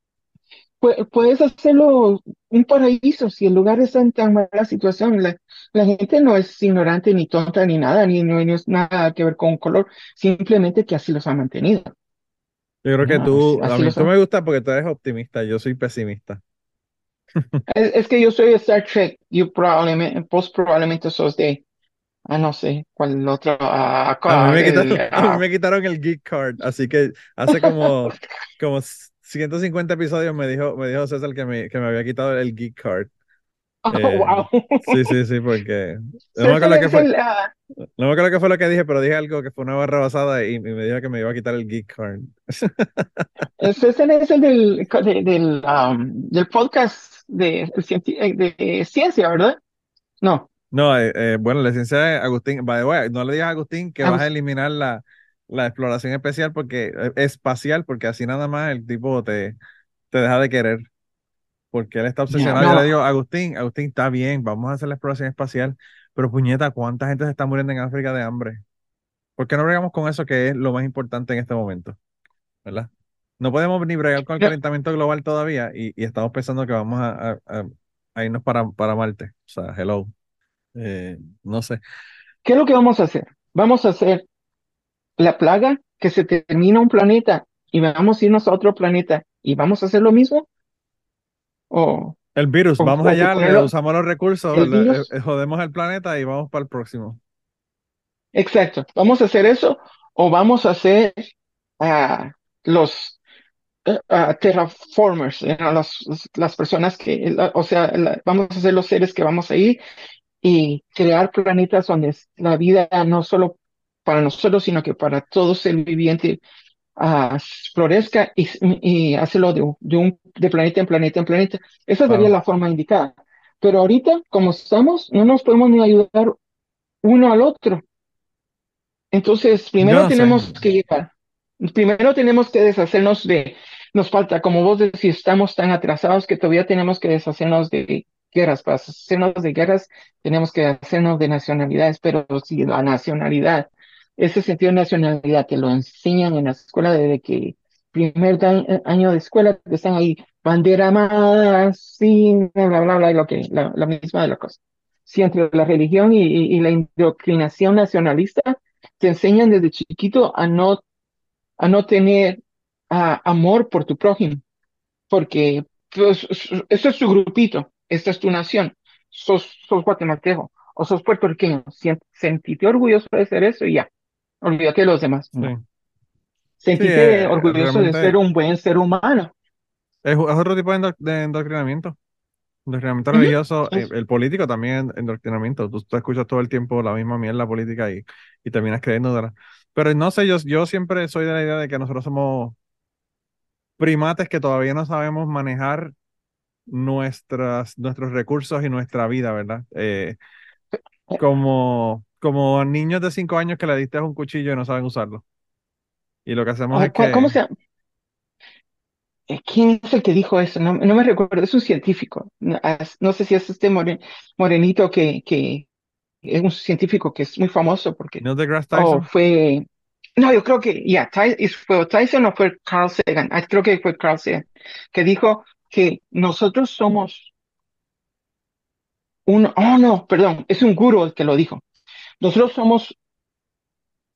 [SPEAKER 4] puedes hacerlo un paraíso si el lugar está en tan mala situación. La, la gente no es ignorante ni tonta ni nada, ni no tiene nada que ver con color, simplemente que así los ha mantenido.
[SPEAKER 3] Yo creo que tú, a mí tú me gusta porque tú eres optimista, yo soy pesimista.
[SPEAKER 4] Es, que yo soy Star Trek, yo probablemente, vos probablemente sos de, ah, no sé, cuál otro. a,
[SPEAKER 3] mí me quitaron, a mí me quitaron el geek card, así que hace como, como 150 episodios me dijo, me dijo César que me, que me había quitado el geek card.
[SPEAKER 4] Oh, eh, wow.
[SPEAKER 3] Sí, sí, sí, porque no me acuerdo qué fue, no me acuerdo qué fue lo que dije, pero dije algo que fue una barra basada y, me dijo que me iba a quitar el geek card.
[SPEAKER 4] César es el del, del, um, del podcast de, de, ciencia, ¿verdad? No.
[SPEAKER 3] No, eh, eh, bueno, la ciencia de Agustín, by the way, no le digas a Agustín que vas a eliminar la, la exploración especial porque eh, espacial, porque así nada más el tipo te, te deja de querer. Porque él está obsesionado. Yo le digo, Agustín, Agustín, está bien, vamos a hacer la exploración espacial, pero puñeta, ¿cuánta gente se está muriendo en África de hambre? ¿Por qué no bregamos con eso que es lo más importante en este momento? ¿verdad? No podemos ni bregar con el calentamiento global todavía y, estamos pensando que vamos a, irnos para, para Marte. O sea, hello. Eh, no sé.
[SPEAKER 4] ¿Qué es lo que vamos a hacer? Vamos a hacer la plaga que se termina un planeta y vamos a irnos a otro planeta y vamos a hacer lo mismo. O
[SPEAKER 3] el virus, vamos allá, le usamos los recursos, eh, jodemos el planeta y vamos para el próximo.
[SPEAKER 4] Exacto. Vamos a hacer eso o vamos a hacer uh, los uh, terraformers, las, personas que, o sea, vamos a ser los seres que vamos a ir y crear planetas donde la vida no solo para nosotros, sino que para todo ser viviente uh, florezca y, y hacerlo de, un, de planeta en planeta en planeta. Esa sería la forma indicada. Pero ahorita, como estamos, no nos podemos ni ayudar uno al otro. Entonces, primero tenemos que llegar, primero tenemos que deshacernos de, nos falta, como vos decís, estamos tan atrasados que todavía tenemos que deshacernos de guerras. Para hacernos de guerras, tenemos que hacernos de nacionalidades, pero si la nacionalidad, ese sentido de nacionalidad te lo enseñan en la escuela desde que primer año de escuela, que están ahí, bandera más, sí, bla, bla, bla, y lo que, la, misma de la cosa. Sí, entre la religión y, la indoctrinación nacionalista, te enseñan desde chiquito a no, a no tener amor por tu prójimo, porque pues, este es tu grupito, esta es tu nación, sos, sos guatemalteco o sos puertorriqueño, sentite orgulloso de ser eso y ya, olvídate de los demás. Sentite eh, orgulloso de ser un buen ser humano.
[SPEAKER 3] Es, otro tipo de, de endoctrinamiento. Endoctrinamiento religioso, eh, el, político también endoctrinamiento. Tú, tú, escuchas todo el tiempo la misma mierda política y, y terminas creyendo. De Pero no sé, yo, yo siempre soy de la idea de que nosotros somos primates que todavía no sabemos manejar nuestras, nuestros recursos y nuestra vida, ¿verdad? Eh, como, como niños de cinco años que le diste un cuchillo y no saben usarlo. Y lo que hacemos es que...
[SPEAKER 4] ¿Cómo se llama? ¿Quién es el que dijo eso? No, me recuerdo, es un científico. No, sé si es este morenito que, que es un científico que es muy famoso porque
[SPEAKER 3] ¿No de Grass Tyson?
[SPEAKER 4] fue... No, yo creo que, ya, fue Tyson o fue Carl Sagan. Ah, creo que fue Carl Sagan, que dijo que nosotros somos un, oh no, perdón, es un guru el que lo dijo. Nosotros somos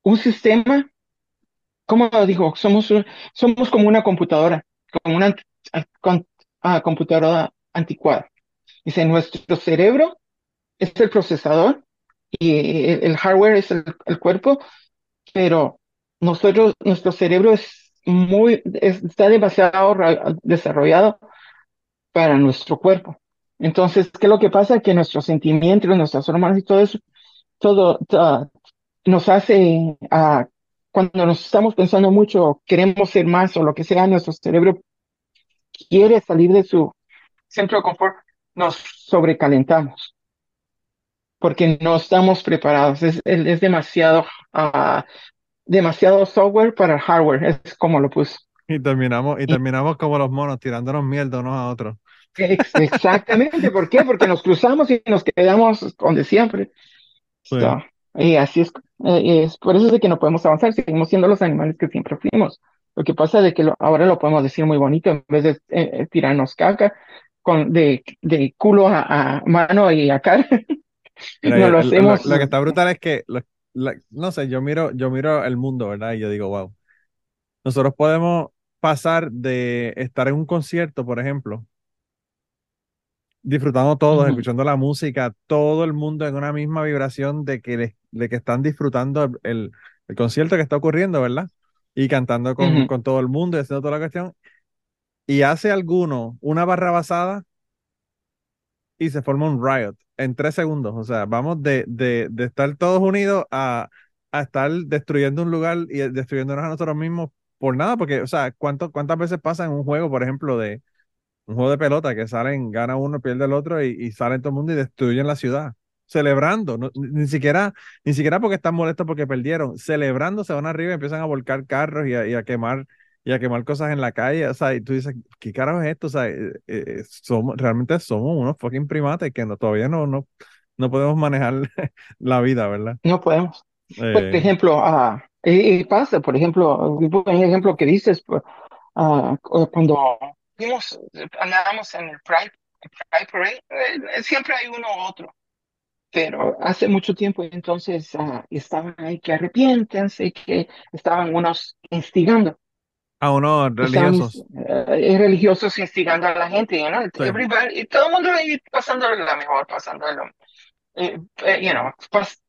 [SPEAKER 4] un sistema, ¿cómo lo dijo? Somos, somos como una computadora como una ah, computadora anticuada. Dice, nuestro cerebro es el procesador y el, hardware es el, cuerpo, pero nosotros, nuestro cerebro es muy, está demasiado desarrollado para nuestro cuerpo. Entonces, ¿qué es lo que pasa? Que nuestros sentimientos, nuestras hormonas y todo eso, todo, nos hace a cuando nos estamos pensando mucho, queremos ser más o lo que sea, nuestro cerebro quiere salir de su centro de confort, nos sobrecalentamos porque no estamos preparados. Es, es demasiado, uh, demasiado software para hardware, es como lo puse.
[SPEAKER 3] Y terminamos, y terminamos como los monos, tirándonos mierda unos a otros.
[SPEAKER 4] Exactamente, ¿por qué? Porque nos cruzamos y nos quedamos donde siempre. Y así es, eh, es, por eso es de que no podemos avanzar, seguimos siendo los animales que siempre fuimos. Lo que pasa es que ahora lo podemos decir muy bonito, en vez de eh, eh, tirarnos caca con, de, de culo a, mano y a cara.
[SPEAKER 3] no lo hacemos. Lo, que está brutal es que, no sé, yo miro, yo miro el mundo, ¿verdad? Y yo digo, wow, nosotros podemos pasar de estar en un concierto, por ejemplo, disfrutando todos, escuchando la música, todo el mundo en una misma vibración de que, de que están disfrutando el, el, concierto que está ocurriendo, ¿verdad? Y cantando con, con, todo el mundo y haciendo toda la cuestión. Y hace alguno una barra basada y se forma un riot en tres segundos. O sea, vamos de, de, de estar todos unidos a, a, estar destruyendo un lugar y destruyéndonos a nosotros mismos por nada, porque, o sea, ¿cuánto, ¿cuántas veces pasa en un juego, por ejemplo, de un juego de pelota que salen, gana uno, pierde el otro y, y salen todo el mundo y destruyen la ciudad. Celebrando, ni, siquiera, ni siquiera porque están molestos porque perdieron, celebrando se van arriba y empiezan a volcar carros y a, quemar y a quemar cosas en la calle, o sea, y tú dices, ¿qué carajo es esto? O sea, eh, eh, somos, realmente somos unos fucking primates que no, todavía no, no, no podemos manejar la vida, ¿verdad?
[SPEAKER 4] No podemos. Por eh. ejemplo, Y, pasa, por ejemplo, un ejemplo que dices, uh, cuando vimos, andábamos en el Pride, Pride Parade, eh, siempre hay uno u otro. Pero hace mucho tiempo entonces uh, estaban ahí que arrepiéntense, que estaban unos instigando.
[SPEAKER 3] A unos religiosos.
[SPEAKER 4] Estaban, uh, religiosos instigando a la gente, you know? y todo el mundo ahí pasando la mejor, pasando eh, eh, you know, pas,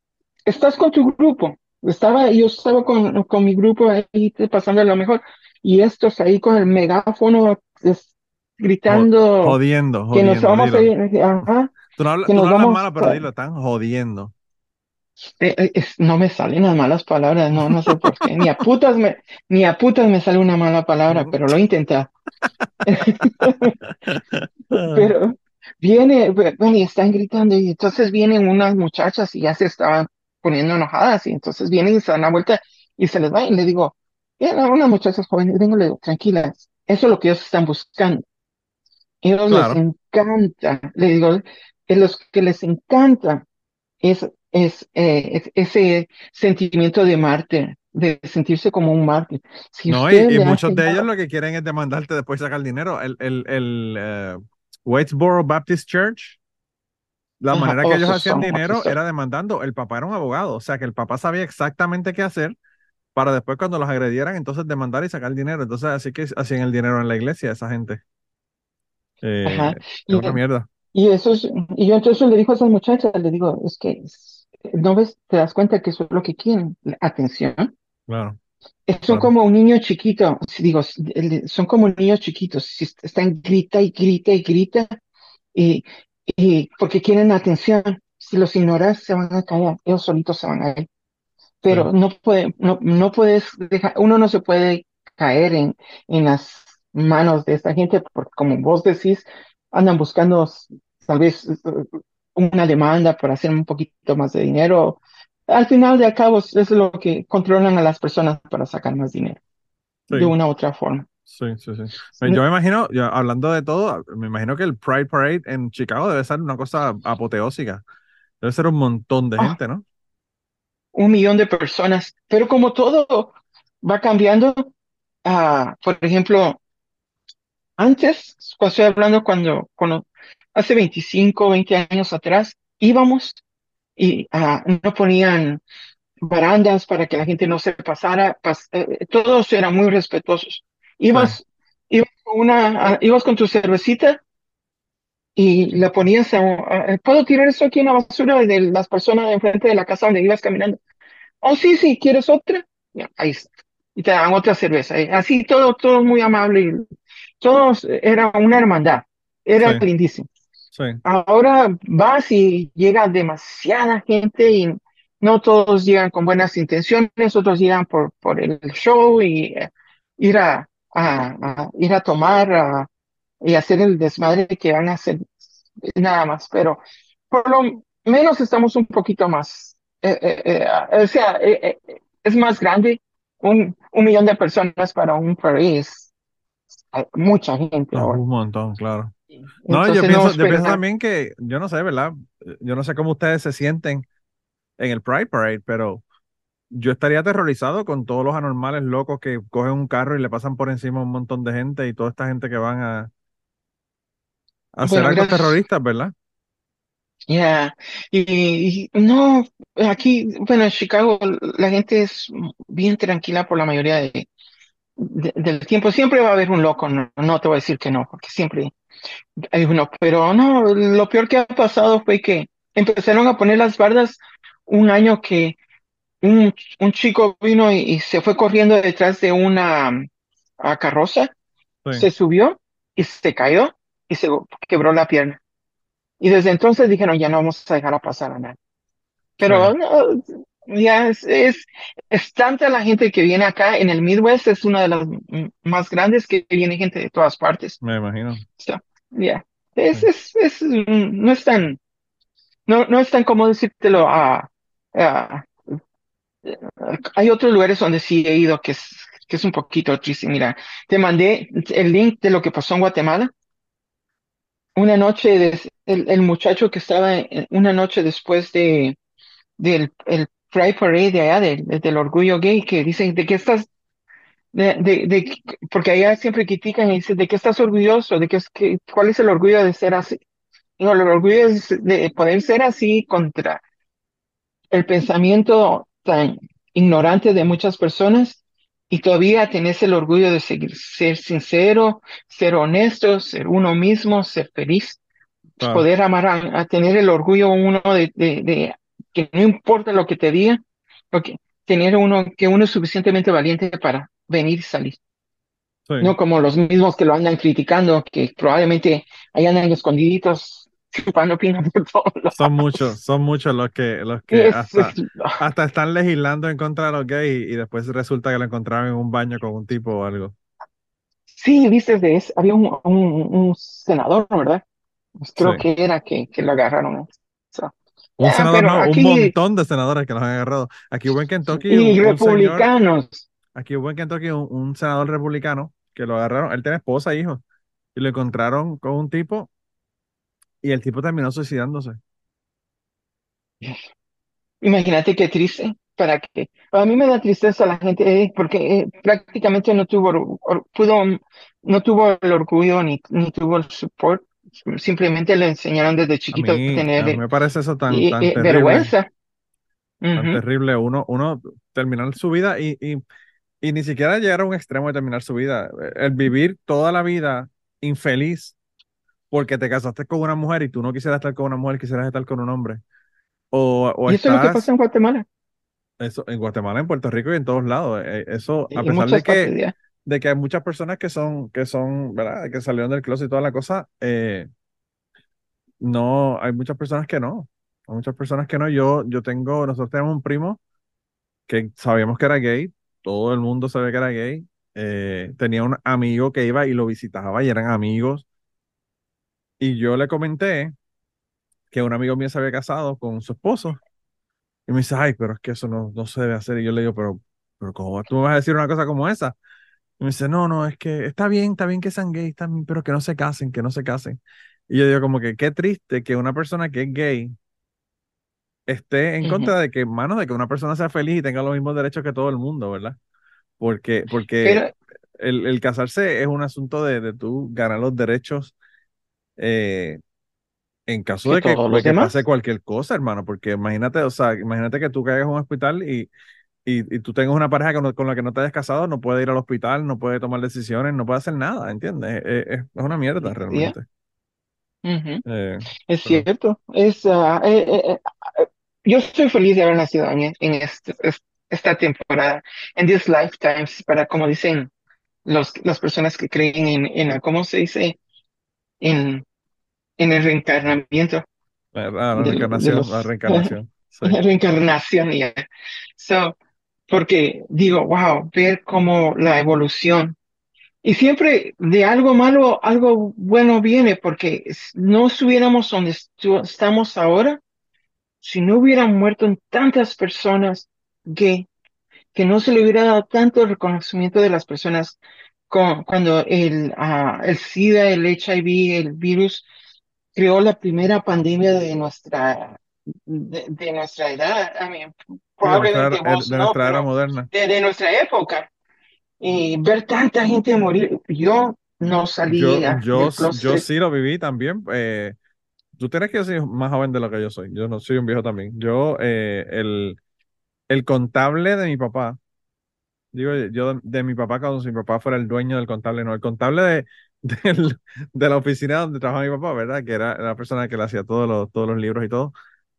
[SPEAKER 4] estás con tu grupo. Estaba, yo estaba con, con mi grupo ahí pasando lo mejor. Y estos ahí con el megáfono gritando.
[SPEAKER 3] Jodiendo, jodiendo.
[SPEAKER 4] Que nos vamos a ir. Ajá,
[SPEAKER 3] tú no, hablas, tú no hablas malo, pero dilo, están jodiendo.
[SPEAKER 4] Eh, eh, no me salen las malas palabras, no, no sé por qué. Ni a putas me, ni a putas me sale una mala palabra, pero lo intenté. pero viene, bueno, y están gritando, y entonces vienen unas muchachas y ya se estaban poniendo enojadas, y entonces vienen y se dan la vuelta y se les va, y le digo, unas muchachas jóvenes, vengo, le digo, tranquilas, eso es lo que ellos están buscando. Ellos les encanta, le digo, es los que les encanta es, es, eh, ese sentimiento de mártir, de sentirse como un mártir.
[SPEAKER 3] no, y, muchos de ellos lo que quieren es demandarte después sacar dinero. El, el, el uh, Waitsboro Baptist Church, la manera que ellos hacían dinero era demandando. El papá era un abogado, o sea que el papá sabía exactamente qué hacer para después cuando los agredieran, entonces demandar y sacar dinero. Entonces así que hacían el dinero en la iglesia esa gente. Eh, Ajá. Y, una mierda.
[SPEAKER 4] Y eso y yo entonces le dijo a esas muchachas, le digo, es que no ves, te das cuenta que eso es lo que quieren, atención.
[SPEAKER 3] Claro.
[SPEAKER 4] Son como un niño chiquito, digo, son como niños chiquitos, están grita y grita y grita, y, y porque quieren atención. Si los ignoras, se van a caer, ellos solitos se van a ir. Pero no puede, no, no puedes dejar, uno no se puede caer en, en las manos de esta gente, porque como vos decís, andan buscando tal vez una demanda para hacer un poquito más de dinero. Al final de cabo es lo que controlan a las personas para sacar más dinero de una u otra forma.
[SPEAKER 3] Sí, sí, sí. Yo me imagino, hablando de todo, me imagino que el Pride Parade en Chicago debe ser una cosa apoteósica. Debe ser un montón de ah. gente, ¿no?
[SPEAKER 4] Un millón de personas. Pero como todo va cambiando, uh, por ejemplo, antes, cuando estoy hablando cuando, cuando hace 25, 20 años atrás, íbamos y uh, no ponían barandas para que la gente no se pasara, eh, todos eran muy respetuosos. Ibas, ibas, con una, ibas con tu cervecita y la ponías a, ¿puedo tirar esto aquí en la basura de las personas de enfrente de la casa donde ibas caminando? Oh, sí, sí, ¿quieres otra? ahí está. Y te dan otra cerveza. Así todo, todo muy amable. Todos, era una hermandad. Era lindísimo. Ahora vas y llega demasiada gente y no todos llegan con buenas intenciones, otros llegan por, por el show y eh, ir a, a, ir a tomar y hacer el desmadre que van a hacer nada más. Pero por lo menos estamos un poquito más, eh, eh, o sea, es más grande. Un, un millón de personas para un país. Hay mucha gente.
[SPEAKER 3] Un montón, claro. No, yo pienso, yo pienso también que, yo no sé, ¿verdad? Yo no sé cómo ustedes se sienten en el Pride Parade, pero yo estaría aterrorizado con todos los anormales locos que cogen un carro y le pasan por encima a un montón de gente y toda esta gente que van a, a hacer algo terroristas, ¿verdad?
[SPEAKER 4] Ya, y, no, aquí, bueno, en Chicago la gente es bien tranquila por la mayoría de, del tiempo. Siempre va a haber un loco, no, no te voy a decir que no, porque siempre hay uno, pero no, lo peor que ha pasado fue que empezaron a poner las bardas un año que un, un chico vino y, se fue corriendo detrás de una carroza, se subió y se cayó y se quebró la pierna. Y desde entonces dijeron, ya no vamos a dejar a pasar a nadie. Pero ya es, es, tanta la gente que viene acá en el Midwest, es una de las más grandes que viene gente de todas partes.
[SPEAKER 3] Me imagino.
[SPEAKER 4] ya, es, es, es, no es tan, no, no es tan como decírtelo a, hay otros lugares donde sí he ido que es, que es un poquito triste. Mira, te mandé el link de lo que pasó en Guatemala. Una noche, de, el, muchacho que estaba una noche después de, del el Pride Parade de allá, del orgullo gay, que dicen, ¿de qué estás? De, de, porque allá siempre critican y dicen, ¿de qué estás orgulloso? ¿De qué, que, ¿Cuál es el orgullo de ser así? No, el orgullo es de poder ser así contra el pensamiento tan ignorante de muchas personas y todavía tenés el orgullo de seguir, ser sincero, ser honesto, ser uno mismo, ser feliz, poder amar, a, tener el orgullo uno de, de, que no importa lo que te diga, que, tener uno que uno es suficientemente valiente para venir y salir. No como los mismos que lo andan criticando, que probablemente ahí andan escondiditos chupando pino por todos lados.
[SPEAKER 3] Son muchos, son muchos los que, los que hasta, hasta, están legislando en contra de los gays y, después resulta que lo encontraron en un baño con un tipo o algo.
[SPEAKER 4] Sí, viste, de había un, un, senador, ¿verdad? Creo que era que, que lo agarraron.
[SPEAKER 3] Un senador, no, un montón de senadores que los han agarrado. Aquí hubo en Kentucky.
[SPEAKER 4] Y republicanos.
[SPEAKER 3] aquí hubo en Kentucky un, senador republicano que lo agarraron. Él tiene esposa e hijos. Y lo encontraron con un tipo. Y el tipo terminó suicidándose.
[SPEAKER 4] Imagínate qué triste. Para que a mí me da tristeza la gente eh, porque eh, prácticamente no tuvo pudo no tuvo el orgullo ni, ni tuvo el support simplemente le enseñaron desde chiquito a, tener.
[SPEAKER 3] me parece eso tan, terrible,
[SPEAKER 4] vergüenza.
[SPEAKER 3] Tan terrible. Uno, uno terminar su vida y, y, y, ni siquiera llegar a un extremo de terminar su vida. El vivir toda la vida infeliz porque te casaste con una mujer y tú no quisieras estar con una mujer, quisieras estar con un hombre. O, o
[SPEAKER 4] ¿Y eso es lo que pasa en Guatemala?
[SPEAKER 3] Eso, en Guatemala, en Puerto Rico y en todos lados. Eh, eso, a pesar de que, de que hay muchas personas que son, que son, ¿verdad? Que salieron del closet y toda la cosa. Eh, no, hay muchas personas que no. Hay muchas personas que no. Yo, yo tengo, nosotros tenemos un primo que sabíamos que era gay. Todo el mundo sabía que era gay. Eh, tenía un amigo que iba y lo visitaba y eran amigos. Y yo le comenté que un amigo mío se había casado con su esposo. Y me dice, ay, pero es que eso no, no se debe hacer. Y yo le digo, pero, pero ¿cómo tú me vas a decir una cosa como esa? Y me dice, no, no, es que está bien, está bien que sean gays, también, pero que no se casen, que no se casen. Y yo digo como que qué triste que una persona que es gay esté en contra de que, mano, de que una persona sea feliz y tenga los mismos derechos que todo el mundo, ¿verdad? Porque, porque el, el, casarse es un asunto de, de tú ganar los derechos eh, en caso de que, que pase cualquier cosa, hermano, porque imagínate, o sea, imagínate que tú caigas en un hospital y y, tú tengas una pareja con, la que no te hayas casado, no puede ir al hospital, no puede tomar decisiones, no puede hacer nada, ¿entiendes? Es, una mierda realmente.
[SPEAKER 4] Eh, es cierto. Es, ah, eh, eh, yo estoy feliz de haber nacido en, este, esta temporada, en this lifetimes, para como dicen los, las personas que creen en, en ¿cómo se dice? En, en el reencarnamiento.
[SPEAKER 3] Ah, la, reencarnación, la reencarnación.
[SPEAKER 4] Reencarnación, ya. So, porque digo, wow, ver cómo la evolución. Y siempre de algo malo, algo bueno viene, porque no estuviéramos donde estamos ahora si no hubieran muerto tantas personas gay, que no se le hubiera dado tanto reconocimiento de las personas cuando el, uh, el SIDA, el HIV, el virus creó la primera pandemia de nuestra de, nuestra edad, probablemente de nuestra, era moderna. De, nuestra época. Y ver tanta gente morir, yo no salí.
[SPEAKER 3] Yo, yo, yo, sí lo viví también. Eh, tú tienes que ser más joven de lo que yo soy. Yo no soy un viejo también. Yo, eh, el, el contable de mi papá, digo yo de, mi papá cuando mi papá fuera el dueño del contable, no, el contable de, de la oficina donde trabajaba mi papá, ¿verdad? Que era la persona que le hacía todos los, todos los libros y todo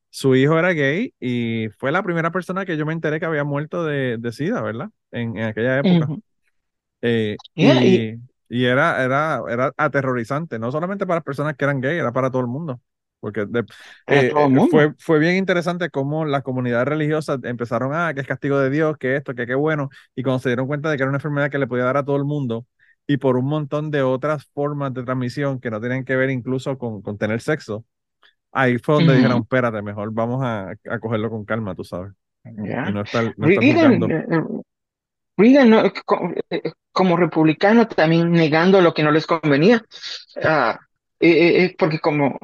[SPEAKER 3] su hijo era gay y fue la primera persona que yo me enteré que había muerto de, de SIDA, ¿verdad? En, en aquella época. Eh, y, y, era, era, era aterrorizante, no solamente para las personas que eran gay, era para todo el mundo. Porque eh, Fue, fue bien interesante cómo las comunidades religiosas empezaron, a ah, que es castigo de Dios, que esto, que qué bueno, y cuando se dieron cuenta de que era una enfermedad que le podía dar a todo el mundo, y por un montón de otras formas de transmisión que no tienen que ver incluso con, con tener sexo, ahí fue donde dijeron, espérate, mejor vamos a, a, cogerlo con calma, tú sabes. no
[SPEAKER 4] Reagan, eh, eh, como republicano también negando lo que no les convenía, uh, porque como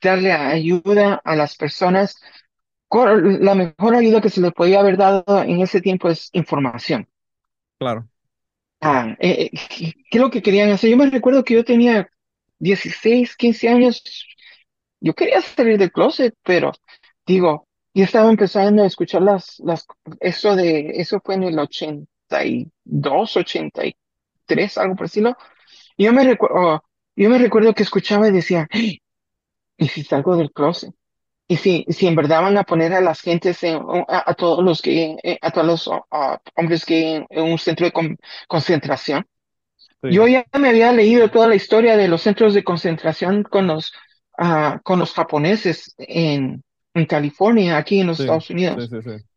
[SPEAKER 4] darle ayuda a las personas la mejor ayuda que se le podía haber dado en ese tiempo es información.
[SPEAKER 3] Claro.
[SPEAKER 4] Ah, eh, eh, ¿qué es lo que querían hacer? Yo me recuerdo que yo tenía 16, 15 años. Yo quería salir del closet, pero digo, yo estaba empezando a escuchar las, las, eso de, eso fue en el 82, 83, algo por decirlo. Y yo me recuerdo, yo me recuerdo que escuchaba y decía, ¿y si salgo del closet? Y si, si en verdad van a poner a las gentes, a, todos los que, eh, a todos los hombres que en un centro de concentración. Yo ya me había leído toda la historia de los centros de concentración con los, uh, con los japoneses en, en California, aquí en los Estados Unidos.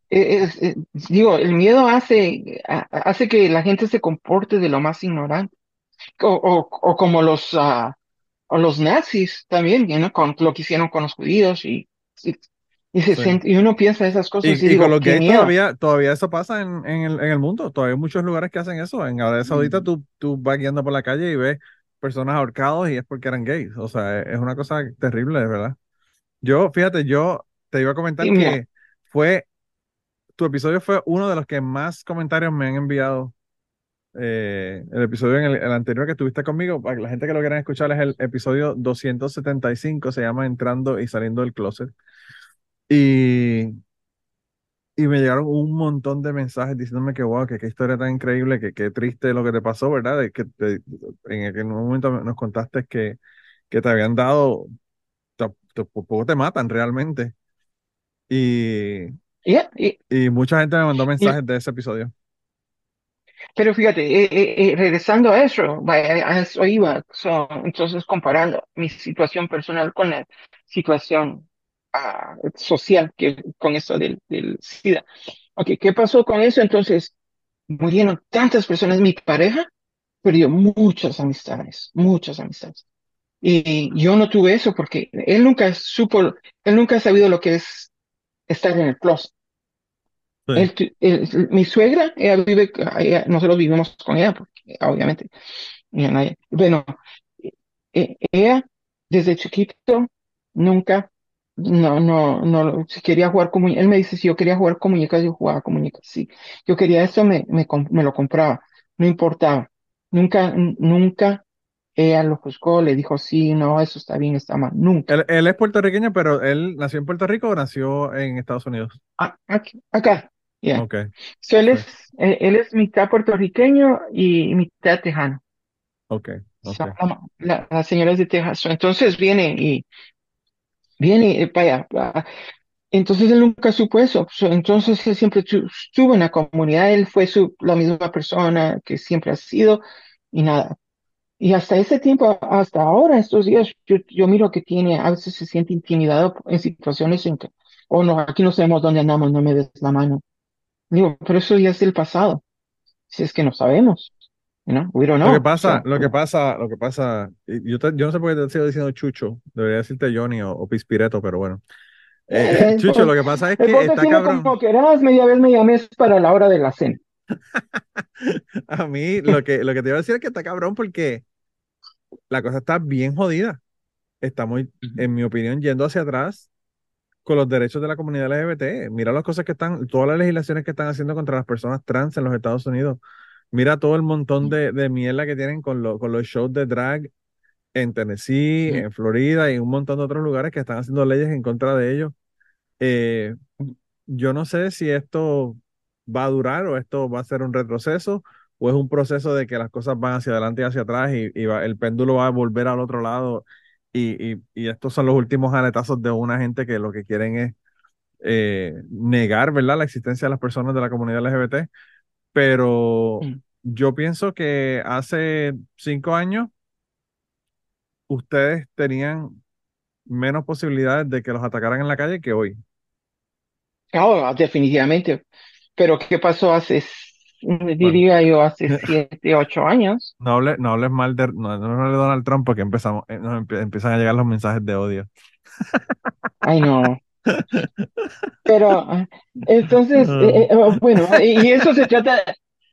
[SPEAKER 4] Eh, digo, el miedo hace, hace que la gente se comporte de lo más ignorante. O, o, o como los, uh, o los nazis también, ¿no? con lo que hicieron con los judíos y y, uno piensa esas cosas. Y,
[SPEAKER 3] con los gays todavía, todavía eso pasa en, en, el, en, el, mundo. Todavía hay muchos lugares que hacen eso. En Arabia Saudita mm. tú, tú vas guiando por la calle y ves personas ahorcados y es porque eran gays. O sea, es una cosa terrible, de verdad. Yo, fíjate, yo te iba a comentar que fue, tu episodio fue uno de los que más comentarios me han enviado. Eh, el episodio en el, anterior que tuviste conmigo, para la gente que lo quieran escuchar, es el episodio 275, se llama Entrando y Saliendo del Closet. Y, y me llegaron un montón de mensajes diciéndome que, wow, que qué historia tan increíble, que qué triste lo que te pasó, ¿verdad? De que en un momento nos contaste que, que te habían dado, por poco te matan realmente. Y, y, mucha gente me mandó mensajes de ese episodio.
[SPEAKER 4] Pero fíjate, eh, eh, eh, regresando a eso, a eso iba, entonces comparando mi situación personal con la situación social que con eso del, del SIDA. Ok, ¿qué pasó con eso? Entonces, murieron tantas personas. Mi pareja perdió muchas amistades, muchas amistades. Y yo no tuve eso porque él nunca supo, él nunca ha sabido lo que es estar en el closet. mi suegra, ella vive, nosotros vivimos con ella, porque, obviamente. Bueno, e, ella desde chiquito nunca no, no, no, si quería jugar con muñecas, él me dice, si yo quería jugar con muñecas, yo jugaba con muñecas, sí. Yo quería eso, me, me, me lo compraba, no importaba. Nunca, nunca ella lo juzgó, le dijo, sí, no, eso está bien, está mal, nunca.
[SPEAKER 3] Él, es puertorriqueño, pero él nació en Puerto Rico o nació en Estados Unidos?
[SPEAKER 4] Ah, acá, ya. Okay. él, es, él, es mitad puertorriqueño y mitad tejano.
[SPEAKER 3] Ok. okay.
[SPEAKER 4] la, señora es de Texas. Entonces viene y viene para allá. Entonces él nunca supo eso. Entonces él siempre estuvo en la comunidad, él fue su, la misma persona que siempre ha sido y nada. Y hasta ese tiempo, hasta ahora, estos días, yo, yo miro que tiene, a veces se siente intimidado en situaciones en que, oh no, aquí no sabemos dónde andamos, no me des la mano. Digo, pero eso ya es del pasado. Si es que no sabemos.
[SPEAKER 3] Lo que pasa, lo que pasa, lo que pasa, yo, yo no sé por qué te sigo diciendo Chucho, debería decirte Johnny o, Pispireto, pero bueno. Eh, Chucho, lo que pasa es que está cabrón.
[SPEAKER 4] Como quieras, media vez me llames para la hora de la cena.
[SPEAKER 3] a mí lo que, lo que te iba a decir es que está cabrón porque la cosa está bien jodida. Está muy, en mi opinión, yendo hacia atrás con los derechos de la comunidad LGBT. Mira las cosas que están, todas las legislaciones que están haciendo contra las personas trans en los Estados Unidos. Mira todo el montón de, de mierda que tienen con, lo, con los shows de drag en Tennessee, en Florida y un montón de otros lugares que están haciendo leyes en contra de ellos. Eh, yo no sé si esto va a durar o esto va a ser un retroceso o es un proceso de que las cosas van hacia adelante y hacia atrás y, el péndulo va a volver al otro lado y, y, estos son los últimos aletazos de una gente que lo que quieren es eh, negar, ¿verdad?, la existencia de las personas de la comunidad LGBT pero mm. yo pienso que hace cinco años ustedes tenían menos posibilidades de que los atacaran en la calle que hoy.
[SPEAKER 4] Claro, definitivamente. Pero ¿qué pasó hace, diría yo, hace siete, ocho años?
[SPEAKER 3] No hables, no hables mal de, no, no de Donald Trump porque empezamos, eh, nos empiezan a llegar los mensajes de odio.
[SPEAKER 4] Ay, no. Pero entonces, ah. eh, eh, oh, bueno, y eso se trata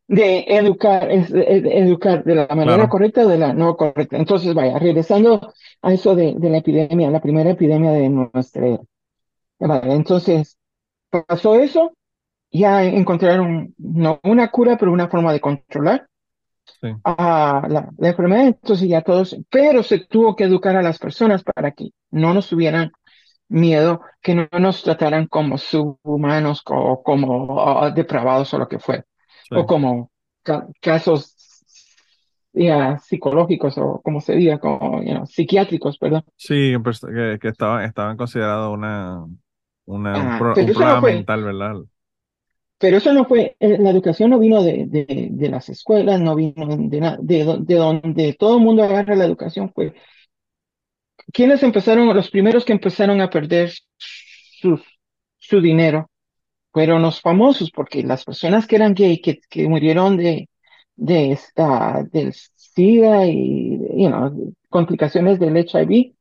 [SPEAKER 4] de educar, es, educar de la manera correcta o de la no correcta. Entonces, vaya, regresando a eso de, de la epidemia, la primera epidemia de nuestra era. entonces, pasó eso, ya encontraron no una cura, pero una forma de controlar a la, enfermedad. Entonces ya todos, pero se tuvo que educar a las personas para que no nos tuvieran miedo, que no nos trataran como subhumanos o como depravados o lo que fue, o como casos ya, psicológicos o como se diga, como psiquiátricos, perdón.
[SPEAKER 3] Sí, que, que estaban, estaban considerados una, una, un, ah, problema mental, ¿verdad?
[SPEAKER 4] Pero eso no fue, eh, la educación no vino de, de, de las escuelas, no vino de, de, de donde todo el mundo agarra la educación, fue quienes empezaron, los primeros que empezaron a perder su, su dinero fueron los famosos, porque las personas que eran gay, que, que murieron de, de esta, del SIDA y you know, complicaciones del HIV,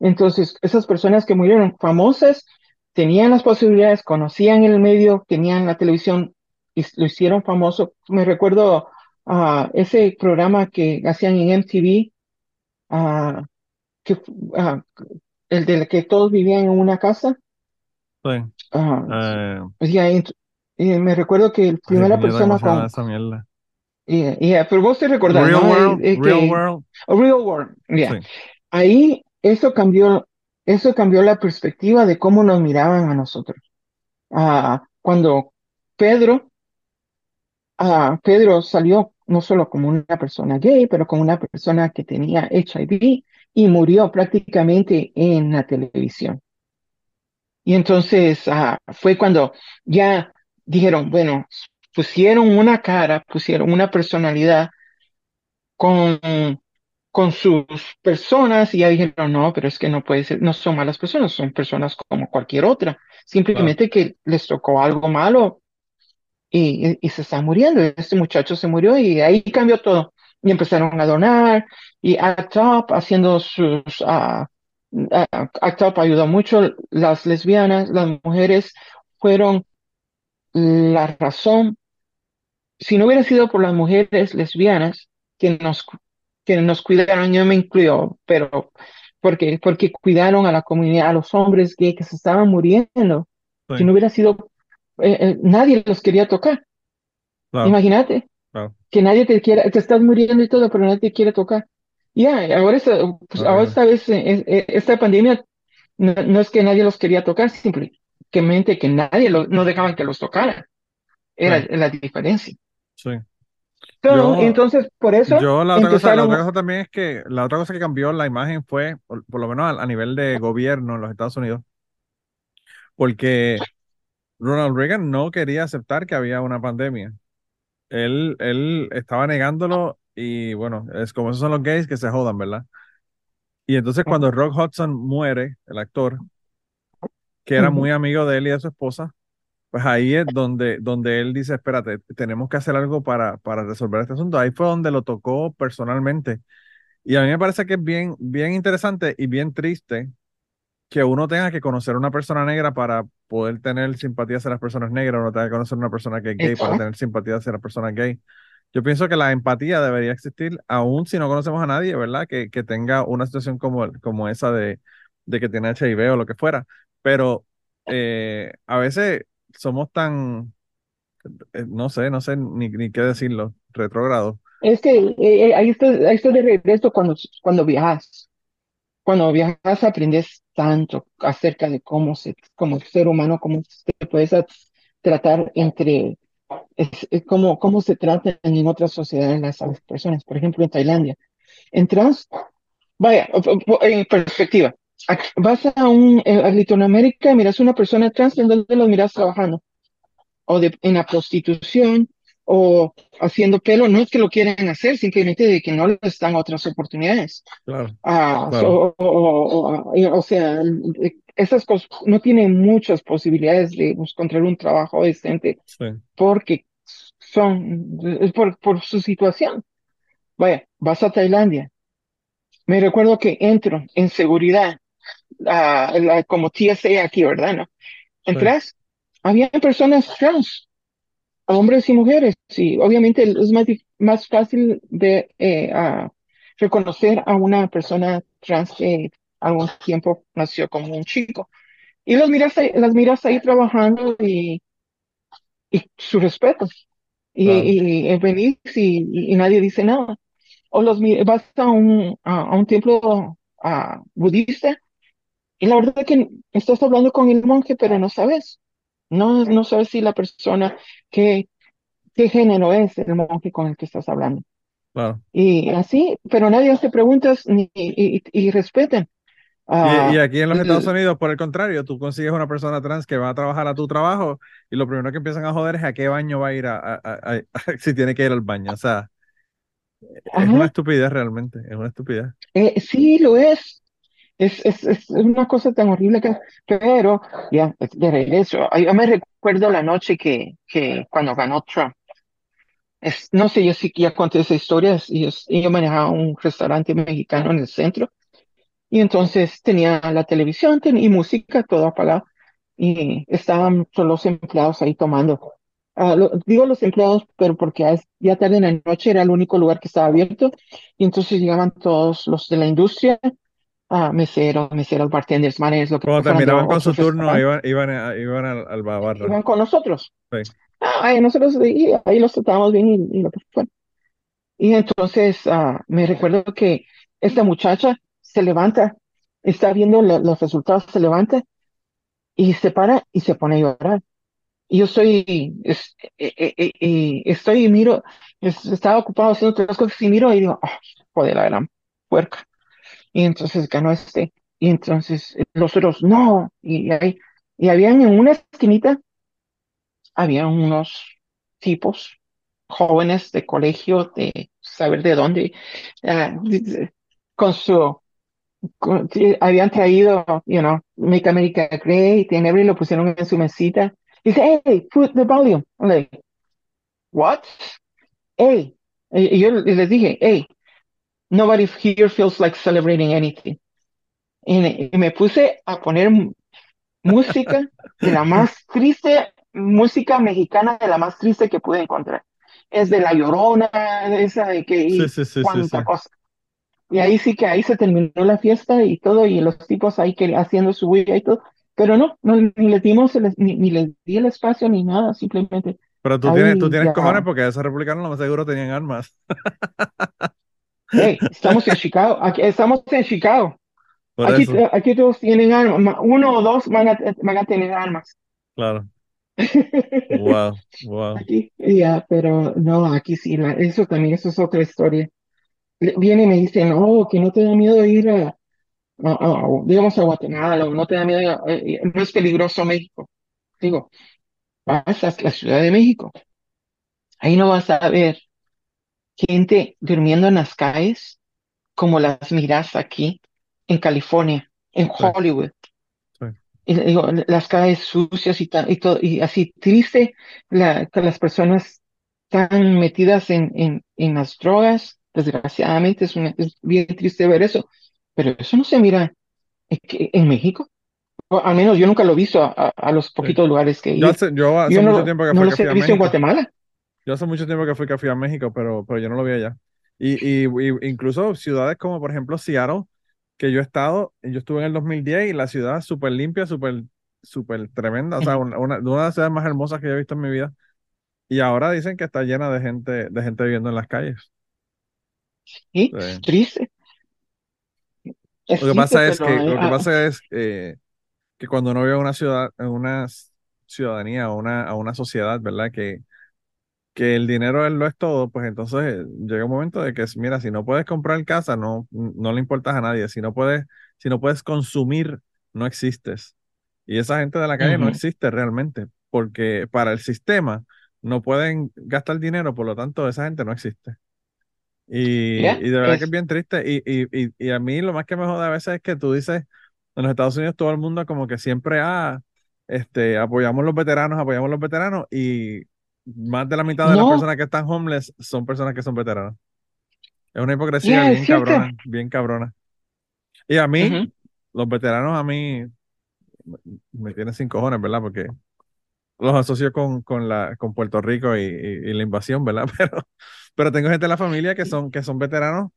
[SPEAKER 4] entonces esas personas que murieron famosas tenían las posibilidades, conocían el medio, tenían la televisión y lo hicieron famoso. Me recuerdo a ese programa que hacían en MTV, uh, que, uh, el de que todos vivían en una casa.
[SPEAKER 3] Sí.
[SPEAKER 4] Uh, y, me recuerdo que la primera persona con... Esa mierda. Yeah, pero vos te recordás,
[SPEAKER 3] Real
[SPEAKER 4] ¿no?
[SPEAKER 3] World, eh, Real World.
[SPEAKER 4] Real World, yeah. Ahí eso cambió eso cambió la perspectiva de cómo nos miraban a nosotros. Ah, cuando Pedro, ah, Pedro salió no solo como una persona gay, pero como una persona que tenía HIV y murió prácticamente en la televisión. Y entonces ah, fue cuando ya dijeron, bueno, pusieron una cara, pusieron una personalidad con con sus personas y ya dijeron, no, pero es que no puede ser, no son malas personas, son personas como cualquier otra, simplemente que les tocó algo malo y, y, se están muriendo. Este muchacho se murió y ahí cambió todo. Y empezaron a donar y Act Up haciendo sus... Uh, Act Up ayudó mucho. Las lesbianas, las mujeres fueron la razón. Si no hubiera sido por las mujeres lesbianas que nos que nos cuidaron, yo me incluyo, pero porque, porque cuidaron a la comunidad, a los hombres gays que se estaban muriendo. Si no hubiera sido, eh, eh, nadie los quería tocar. Imagínate que nadie te quiera, te estás muriendo y todo, pero nadie te quiere tocar. Ya, ahora, esta, pues, ahora esta vez, eh, esta pandemia, no, es que nadie los quería tocar, simplemente que nadie no dejaban que los tocaran. Era la diferencia.
[SPEAKER 3] Sí
[SPEAKER 4] entonces, por eso.
[SPEAKER 3] Yo, la otra, cosa, la otra cosa también es que la otra cosa que cambió la imagen fue, por, lo menos a, nivel de gobierno en los Estados Unidos, porque Ronald Reagan no quería aceptar que había una pandemia. Él, él estaba negándolo y bueno, es como esos son los gays que se jodan, ¿verdad? Y entonces cuando Rock Hudson muere, el actor, que era muy amigo de él y de su esposa, pues ahí es donde, donde él dice, espérate, tenemos que hacer algo para, para resolver este asunto. Ahí fue donde lo tocó personalmente. Y a mí me parece que es bien, bien interesante y bien triste que uno tenga que conocer a una persona negra para poder tener simpatía hacia las personas negras, uno tenga que conocer a una persona que es gay para tener simpatía hacia las personas gay. Yo pienso que la empatía debería existir, aún si no conocemos a nadie, ¿verdad? Que, que tenga una situación como, como esa de, de que tiene HIV o lo que fuera. Pero eh, a veces somos tan, eh, no sé, no sé ni, ni qué decirlo, retrógrado.
[SPEAKER 4] Es que eh, ahí, está, ahí está de regreso cuando, cuando viajas. Cuando viajas aprendes tanto acerca de cómo se, como ser humano, cómo se puede tratar entre, es, cómo, cómo se tratan en otras sociedades las, personas. Por ejemplo, en Tailandia. Entras, vaya, en perspectiva, vas a un eh, a Latinoamérica, miras a una persona trans, ¿en dónde lo miras trabajando? O de, en la prostitución, o haciendo pelo, no es que lo quieran hacer, simplemente de que no les dan otras oportunidades.
[SPEAKER 3] Claro.
[SPEAKER 4] Ah, o, o, sea, esas cosas no tienen muchas posibilidades de encontrar un trabajo decente porque son, por, por su situación. Vaya, vas a Tailandia. Me recuerdo que entro en seguridad como TSA aquí, ¿verdad? ¿No? Entras, había personas trans, hombres y mujeres, y obviamente es más, más fácil de eh, reconocer a una persona trans que algún tiempo nació como un chico. y los miras las miras ahí trabajando y, y su respeto. Y, y, venís y, nadie dice nada. O los vas a un, a, un templo budista y la verdad es que estás hablando con el monje, pero no sabes. No, no sabes si la persona, qué, qué género es el monje con el que estás hablando. Y así, pero nadie hace preguntas ni, y, y, respeten.
[SPEAKER 3] y, ah, aquí en los Estados Unidos, por el contrario, tú consigues una persona trans que va a trabajar a tu trabajo y lo primero que empiezan a joder es a qué baño va a ir a, si tiene que ir al baño. O sea, es una estupidez realmente, es una estupidez.
[SPEAKER 4] Eh, sí, lo es. Es, es, es, una cosa tan horrible que, pero ya, de regreso. Yo me recuerdo la noche que, que cuando ganó Trump. Es, no sé, yo sí ya conté esa historia. Y yo, manejaba un restaurante mexicano en el centro. Y entonces tenía la televisión y música, todo apagado. Y estaban los empleados ahí tomando. Ah, digo los empleados, pero porque ya tarde en la noche era el único lugar que estaba abierto. Y entonces llegaban todos los de la industria, ah, meseros, meseros, bartenders, managers, lo que
[SPEAKER 3] Cuando terminaban con su turno, iban, iban, iban al, al bar.
[SPEAKER 4] Iban con nosotros. Sí. Ah, nosotros ahí, ahí los tratábamos bien y, lo que fue. Y entonces ah, me recuerdo que esta muchacha se levanta, está viendo los resultados, se levanta y se para y se pone a llorar. Y yo estoy, es, eh, eh, eh, estoy y miro, estaba ocupado haciendo otras cosas y miro y digo, oh, joder, la gran puerca. Y entonces ganó este. Y entonces los otros, no. Y, ahí, y habían en una esquinita había unos tipos jóvenes de colegio, de saber de dónde, ah, con su, habían traído, you know, Make America Great, y lo pusieron en su mesita. Y dice, hey, put the volume. I'm like, what? Hey, y yo les dije, hey, nobody here feels like celebrating anything. Y me, puse a poner música de la más triste música mexicana de la más triste que pude encontrar. Es de La Llorona, esa de que... Y sí, sí, cuánta cosa. Y ahí sí que ahí se terminó la fiesta y todo, y los tipos ahí que haciendo su bulla y todo. Pero no, no ni les dimos, ni, ni les di el espacio ni nada, simplemente.
[SPEAKER 3] Pero tú tienes, tú tienes cojones porque esos republicanos lo más seguro tenían armas.
[SPEAKER 4] Hey, estamos en Chicago, aquí, estamos en Chicago. Aquí, aquí, todos tienen armas, uno o dos van a, van a tener armas.
[SPEAKER 3] Claro. Wow, wow.
[SPEAKER 4] Aquí, ya, pero no, aquí sí, eso también, eso es otra historia. Viene y me dice, no, que no te da miedo ir a, digamos, a Guatemala, o no te da miedo, eh, no es peligroso México. Digo, vas a la Ciudad de México. Ahí no vas a ver gente durmiendo en las calles como las miras aquí en California, en Hollywood y digo, las calles sucias y, y, todo, y así triste, la, que las personas están metidas en, en, en las drogas, desgraciadamente es, bien triste ver eso, pero eso no se mira en, en México. O al menos yo nunca lo he visto a, a, los poquitos lugares que he
[SPEAKER 3] ido. Yo hace, mucho tiempo que fui,
[SPEAKER 4] a México. en Guatemala.
[SPEAKER 3] Yo hace mucho tiempo que fui, que fui a México, pero, pero yo no lo vi allá. Y, y, y incluso ciudades como, por ejemplo, Seattle, que yo he estado, yo estuve en el 2010 y la ciudad súper limpia, súper súper tremenda, o sea, una, una, de las ciudades más hermosas que he visto en mi vida. Y ahora dicen que está llena de gente, de gente viviendo en las calles.
[SPEAKER 4] Sí, triste.
[SPEAKER 3] lo que pasa es que, lo que pasa es eh, que cuando uno vive en una ciudad, una ciudadanía o una, a una sociedad, ¿verdad? Que, que el dinero es lo es todo, pues entonces llega un momento de que, mira, si no puedes comprar casa, no, no le importas a nadie. Si no puedes, si no puedes consumir, no existes. Y esa gente de la calle no existe realmente, porque para el sistema no pueden gastar dinero, por lo tanto, esa gente no existe. Y, y de verdad que es bien triste. Y, y, y, a mí lo más que me jode a veces es que tú dices, en los Estados Unidos todo el mundo como que siempre, ah, este, apoyamos los veteranos, apoyamos los veteranos, y más de la mitad de las personas que están homeless son personas que son veteranos. Es una hipocresía bien cabrona, bien cabrona. Y a mí, los veteranos a mí me tienen sin cojones, ¿verdad? Porque los asocio con, con, la, con Puerto Rico y, la invasión, ¿verdad? Pero, pero tengo gente en la familia que son, que son veteranos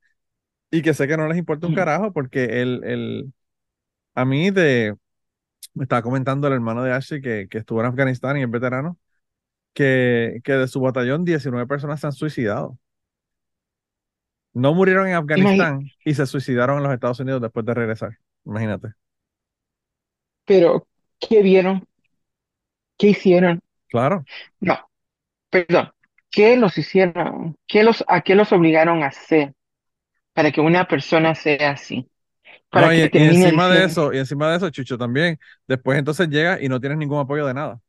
[SPEAKER 3] y que sé que no les importa un carajo porque el, el, a mí de, me estaba comentando el hermano de Ashley que, que estuvo en Afganistán y es veterano, que, que de su batallón 19 personas se han suicidado. No murieron en Afganistán y se suicidaron en los Estados Unidos después de regresar. Imagínate.
[SPEAKER 4] Pero, ¿qué vieron? ¿Qué hicieron?
[SPEAKER 3] Claro.
[SPEAKER 4] No, perdón. ¿Qué los hicieron? ¿Qué los, ¿A qué los obligaron a hacer para que una persona sea así?
[SPEAKER 3] Para y, encima de eso, y encima de eso, Chucho, también, después entonces llega y no tienes ningún apoyo de nada.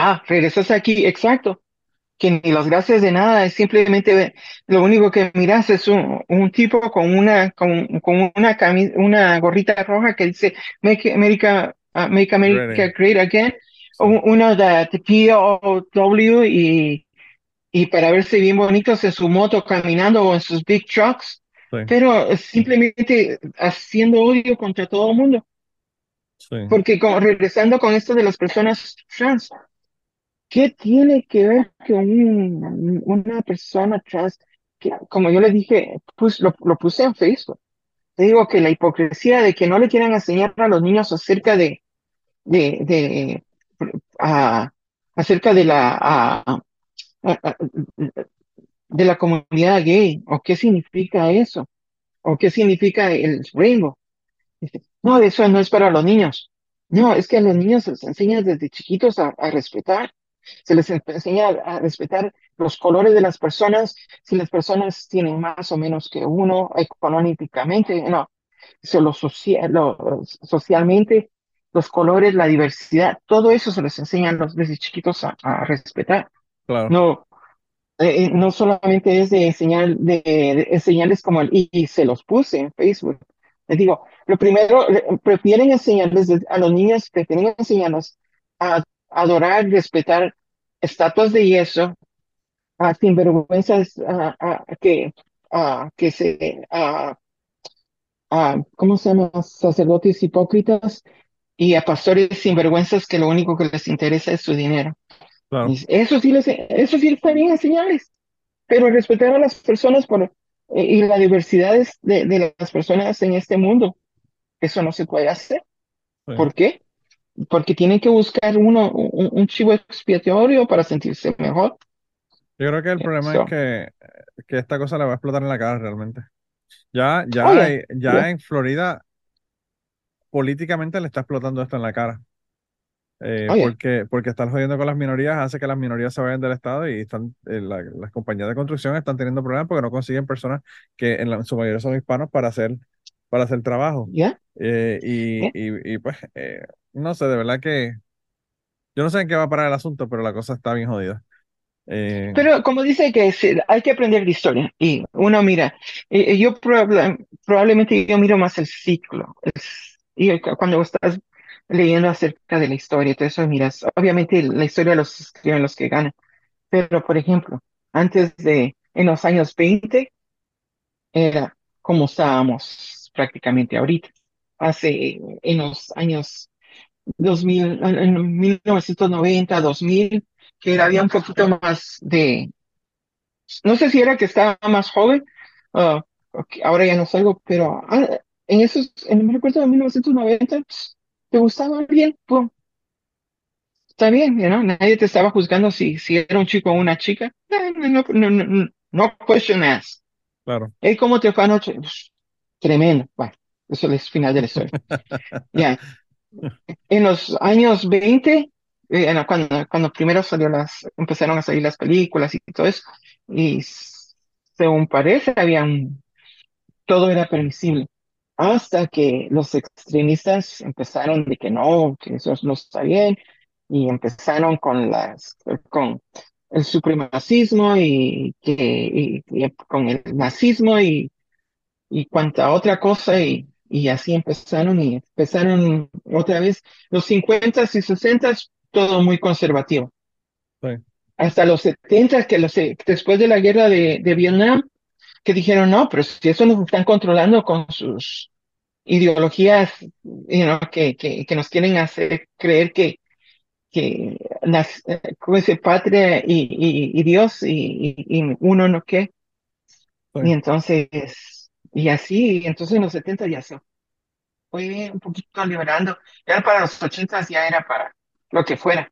[SPEAKER 4] Ah, regresas aquí, exacto. Que ni los gracias de nada, es simplemente lo único que miras es un, un tipo con una, con, con una, una gorrita roja que dice Make America, uh, Make America Great Again, uno de, POW y, y para verse bien bonitos en su moto caminando o en sus big trucks pero simplemente haciendo odio contra todo el mundo. Porque regresando con esto de las personas trans, ¿qué tiene que ver que una persona trans, que como yo le dije, lo, puse en Facebook, te digo que la hipocresía de que no le quieran enseñar a los niños acerca de, de, de acerca de la, de la comunidad gay, o qué significa eso, o qué significa el rainbow. No, eso no es para los niños. No, es que a los niños se les enseña desde chiquitos a, respetar. Se les enseña a, respetar los colores de las personas, si las personas tienen más o menos que uno económicamente, no. Eso lo, social, socialmente, los colores, la diversidad, todo eso se les enseña a los desde chiquitos a, respetar.
[SPEAKER 3] Claro.
[SPEAKER 4] No, eh, eh, no solamente es de enseñar, de, enseñarles como el, y, se los puse en Facebook. Les digo, lo primero, prefieren enseñarles a los niños, prefieren enseñarlos a, adorar, respetar estatuas de yeso, a sinvergüenzas, a, que, a, que se, ¿cómo se llama? Sacerdotes hipócritas y a pastores sinvergüenzas que lo único que les interesa es su dinero. Eso sí les, eso sí está bien enseñarles, pero respetar a las personas por, eh, y la diversidad de, de, las personas en este mundo, eso no se puede hacer. ¿Por qué? Porque tienen que buscar uno, un, chivo expiatorio para sentirse mejor.
[SPEAKER 3] Yo creo que el problema es que, que, esta cosa le va a explotar en la cara realmente. Ya, ya, ya en Florida, políticamente le está explotando esto en la cara. Eh, porque, porque estar jodiendo con las minorías hace que las minorías se vayan del Estado y están eh, las compañías de construcción están teniendo problemas porque no consiguen personas que en, su mayoría son hispanos para hacer, para hacer trabajo. Eh, y, y, pues, no sé, de verdad que yo no sé en qué va a parar el asunto, pero la cosa está bien jodida.
[SPEAKER 4] Pero como dice que hay que aprender de historia y uno mira, yo probablemente yo miro más el ciclo. y cuando estás leyendo acerca de la historia. Entonces, miras, obviamente la historia los escriben los que ganan. Pero, por ejemplo, antes de, en los años 20, era como estábamos prácticamente ahorita. Hace, en los años 2000, en 1990, 2000, que había un poquito más de, no sé si era que estaba más joven, uh, ahora ya no salgo, pero ah, en esos, en, me recuerdo de 1990, ¿Te gustaba bien? Está bien, ¿no? Nadie te estaba juzgando si, si era un chico o una chica. No, no, no, no, no question asked.
[SPEAKER 3] Claro.
[SPEAKER 4] ¿Y cómo te fue anoche? Tremendo. Bueno, eso es el final de la historia. ya. En los años 20, eh, cuando, cuando primero salió las, empezaron a salir las películas y todo eso, y según parece, había un, todo era permisible. Hasta que los extremistas empezaron de que no, que eso no está bien, y empezaron con las, con el supremacismo y, que, con el nazismo y, y cuanta otra cosa, y, y así empezaron, y empezaron otra vez los 50 y 60 todo muy conservativo. Hasta los 70 que los, después de la guerra de, de Vietnam, que dijeron, no, pero si eso nos están controlando con sus ideologías que, que, que, nos quieren hacer creer que, que las, patria y, y, Dios y, y, uno no qué. Y entonces, y así, entonces en los 70 ya se fue un poquito liberando. Ya para los ochentas ya era para lo que fuera.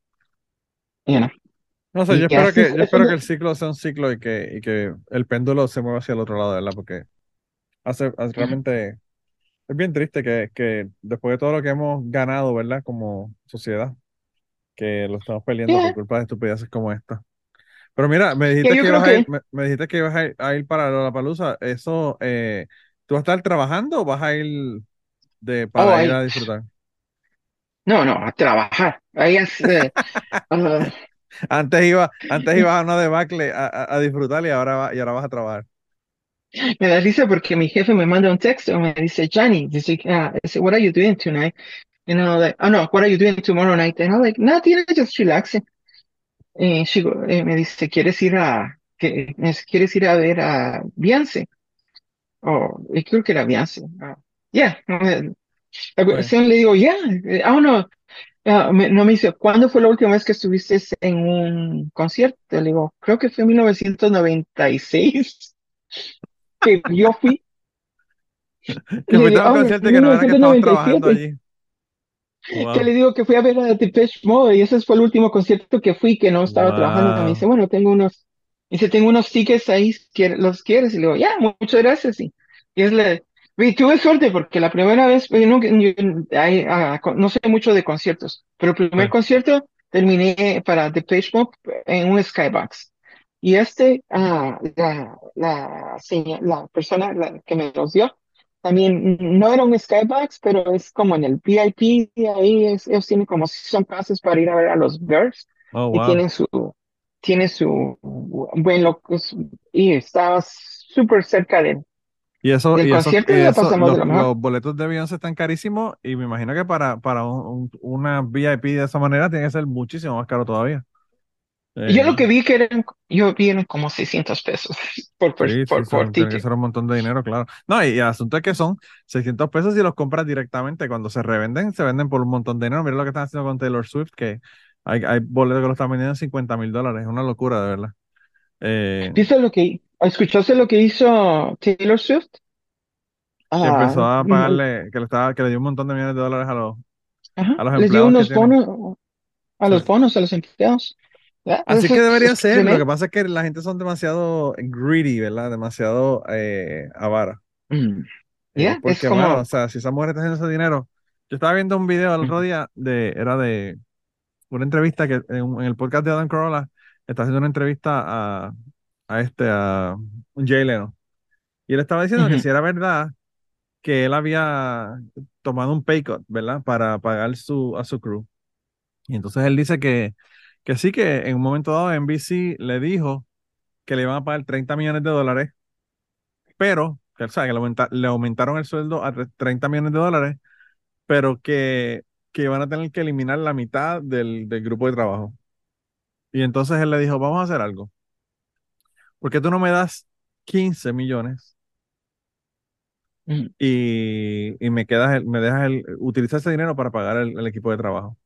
[SPEAKER 3] No sé, yo espero, que, yo espero que el ciclo sea un ciclo y que, y que el péndulo se mueva hacia el otro lado, ¿verdad? Porque hace, realmente es bien triste que, que después de todo lo que hemos ganado, ¿verdad? Como sociedad, que lo estamos peleando por culpa de estupideces como esta. Pero mira, me dijiste que, ibas, A ir, me, dijiste que ibas a ir, para la palusa. Eso, eh, ¿tú vas a estar trabajando o vas a ir de, para oh, ir a disfrutar?
[SPEAKER 4] No, no, a trabajar. Ahí es, eh,
[SPEAKER 3] antes iba, antes ibas a una debacle a, a, disfrutar y ahora, y ahora vas a trabajar.
[SPEAKER 4] Me da risa porque mi jefe me manda un texto, me dice, Johnny, dice, uh, what are you doing tonight? And I'm like, oh no, what are you doing tomorrow night? And I'm like, nothing, just relaxing. Eh, eh, me dice, ¿quieres ir a, que, ¿quieres ir a ver a Beyoncé? Oh, creo que era Beyoncé. Uh, yeah. le digo, yeah. Oh, no. no me dice, ¿cuándo fue la última vez que estuviste en un concierto? Le digo, creo que fue en 1996 que yo fui.
[SPEAKER 3] que fue un concierto que no era que estabas trabajando allí.
[SPEAKER 4] Que le digo que fui a ver a Depeche Mode y ese fue el último concierto que fui que no estaba trabajando. Me dice, bueno, tengo unos, dice, tengo unos tickets ahí, ¿los quieres? Y le digo, ya, muchas gracias. Y, es la, y tuve suerte porque la primera vez, pues, no, ah, no sé mucho de conciertos, pero el primer concierto terminé para Depeche Mode en un Skybox. Y este, ah, la, la, la persona que me los dio, también no era un skybox, pero es como en el VIP, ahí ellos tienen como si son pases para ir a ver a los Bears. Oh, y tienen su, tiene su buen loco y estaba súper cerca de
[SPEAKER 3] y eso, y concierto los, boletos de Beyoncé están carísimos y me imagino que para, para una VIP de esa manera tiene que ser muchísimo más caro todavía
[SPEAKER 4] yo lo que vi que eran, yo vi eran como 600 pesos por, por, sí, por,
[SPEAKER 3] por ticket. Que ser un montón de dinero, claro. No, y, el asunto es que son 600 pesos si los compras directamente. Cuando se revenden, se venden por un montón de dinero. Mira lo que están haciendo con Taylor Swift, que hay, hay boletos que lo están vendiendo en 50 mil dólares. Es una locura, de verdad.
[SPEAKER 4] Eh, lo que, ¿Escuchaste lo que hizo Taylor Swift?
[SPEAKER 3] Que empezó a ah, pagarle, que le, estaba, que le dio un montón de millones de dólares a los, a los empleados.
[SPEAKER 4] Les dio unos bonos, a los bonos, a los empleados.
[SPEAKER 3] Así que debería ser. Lo que pasa es que la gente son demasiado greedy, ¿verdad? Demasiado eh, avara. Mm. Eh, porque, bueno, o sea, si esa mujer está haciendo ese dinero. Yo estaba viendo un video el otro día de, era de una entrevista que en, el podcast de Adam Carolla está haciendo una entrevista a, a este, a Jay Leno. Y él estaba diciendo que si era verdad que él había tomado un pay cut, ¿verdad? Para pagar su, a su crew. Y entonces él dice que que sí que en un momento dado NBC le dijo que le iban a pagar 30 millones de dólares, pero, que, o sea, que le, aumentaron el sueldo a 30 millones de dólares, pero que, que iban a tener que eliminar la mitad del, grupo de trabajo. Y entonces él le dijo, vamos a hacer algo. ¿Por qué tú no me das 15 millones mm. y, y, me quedas me dejas el, utilizar ese dinero para pagar el, el, equipo de trabajo?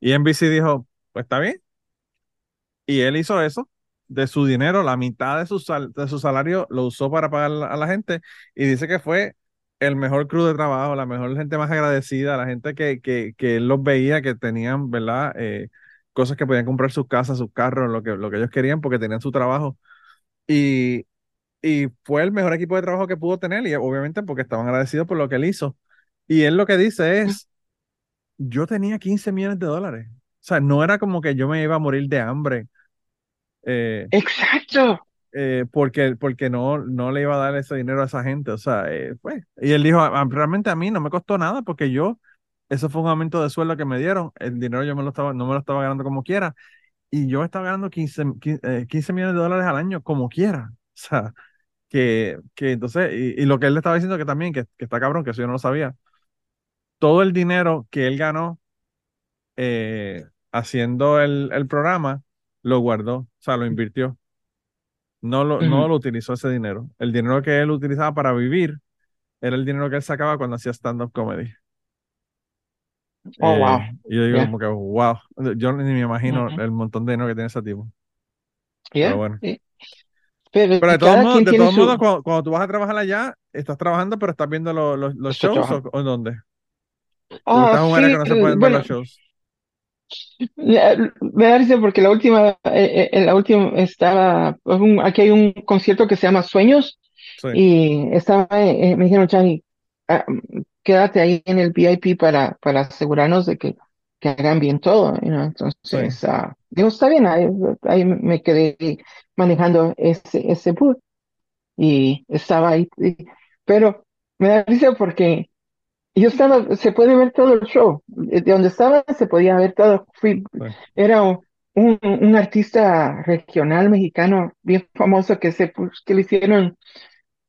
[SPEAKER 3] Y NBC dijo, pues está bien. Y él hizo eso, de su dinero, la mitad de su, de su salario lo usó para pagar a la gente y dice que fue el mejor crew de trabajo, la mejor gente más agradecida, la gente que, que, que él los veía que tenían, ¿verdad? Eh, cosas que podían comprar sus casas, sus carros, lo que, lo que ellos querían porque tenían su trabajo. Y, y fue el mejor equipo de trabajo que pudo tener y obviamente porque estaban agradecidos por lo que él hizo. Y él lo que dice es, yo tenía 15 millones de dólares. O sea, no era como que yo me iba a morir de hambre.
[SPEAKER 4] Eh, Exacto.
[SPEAKER 3] Eh, porque, porque no, no le iba a dar ese dinero a esa gente. O sea, eh, pues. Y él dijo, realmente a mí no me costó nada porque yo, eso fue un aumento de sueldo que me dieron. El dinero yo me lo estaba, no me lo estaba ganando como quiera. Y yo estaba ganando 15, 15, millones de dólares al año como quiera. O sea, que, que entonces, y, lo que él le estaba diciendo que también, que, que está cabrón, que eso yo no lo sabía. Todo el dinero que él ganó eh, haciendo el, el, programa, lo guardó, o sea, lo invirtió. No lo, no lo utilizó ese dinero. El dinero que él utilizaba para vivir era el dinero que él sacaba cuando hacía stand-up comedy.
[SPEAKER 4] Oh, wow.
[SPEAKER 3] Eh, y yo digo, como que, wow. Yo ni me imagino el montón de dinero que tiene ese tipo.
[SPEAKER 4] Pero bueno. Pero,
[SPEAKER 3] de todos modos, de todos modos cuando, tú vas a trabajar allá, estás trabajando, pero estás viendo los, los, shows o, en dónde?
[SPEAKER 4] Ah, sí, que no se pueden ver los shows. Me da risa porque la última, eh, eh la última estaba, aquí hay un concierto que se llama Sueños y estaba, eh, eh, me dijeron, Chani, ah, quédate ahí en el VIP para, para asegurarnos de que, que hagan bien todo, entonces, uh, digo, está bien, ahí, me quedé manejando ese, ese boot y estaba ahí, pero me da risa porque yo estaba, se puede ver todo el show. De donde estaba se podía ver todo. Fui, Era un, un, artista regional mexicano bien famoso que se que le hicieron,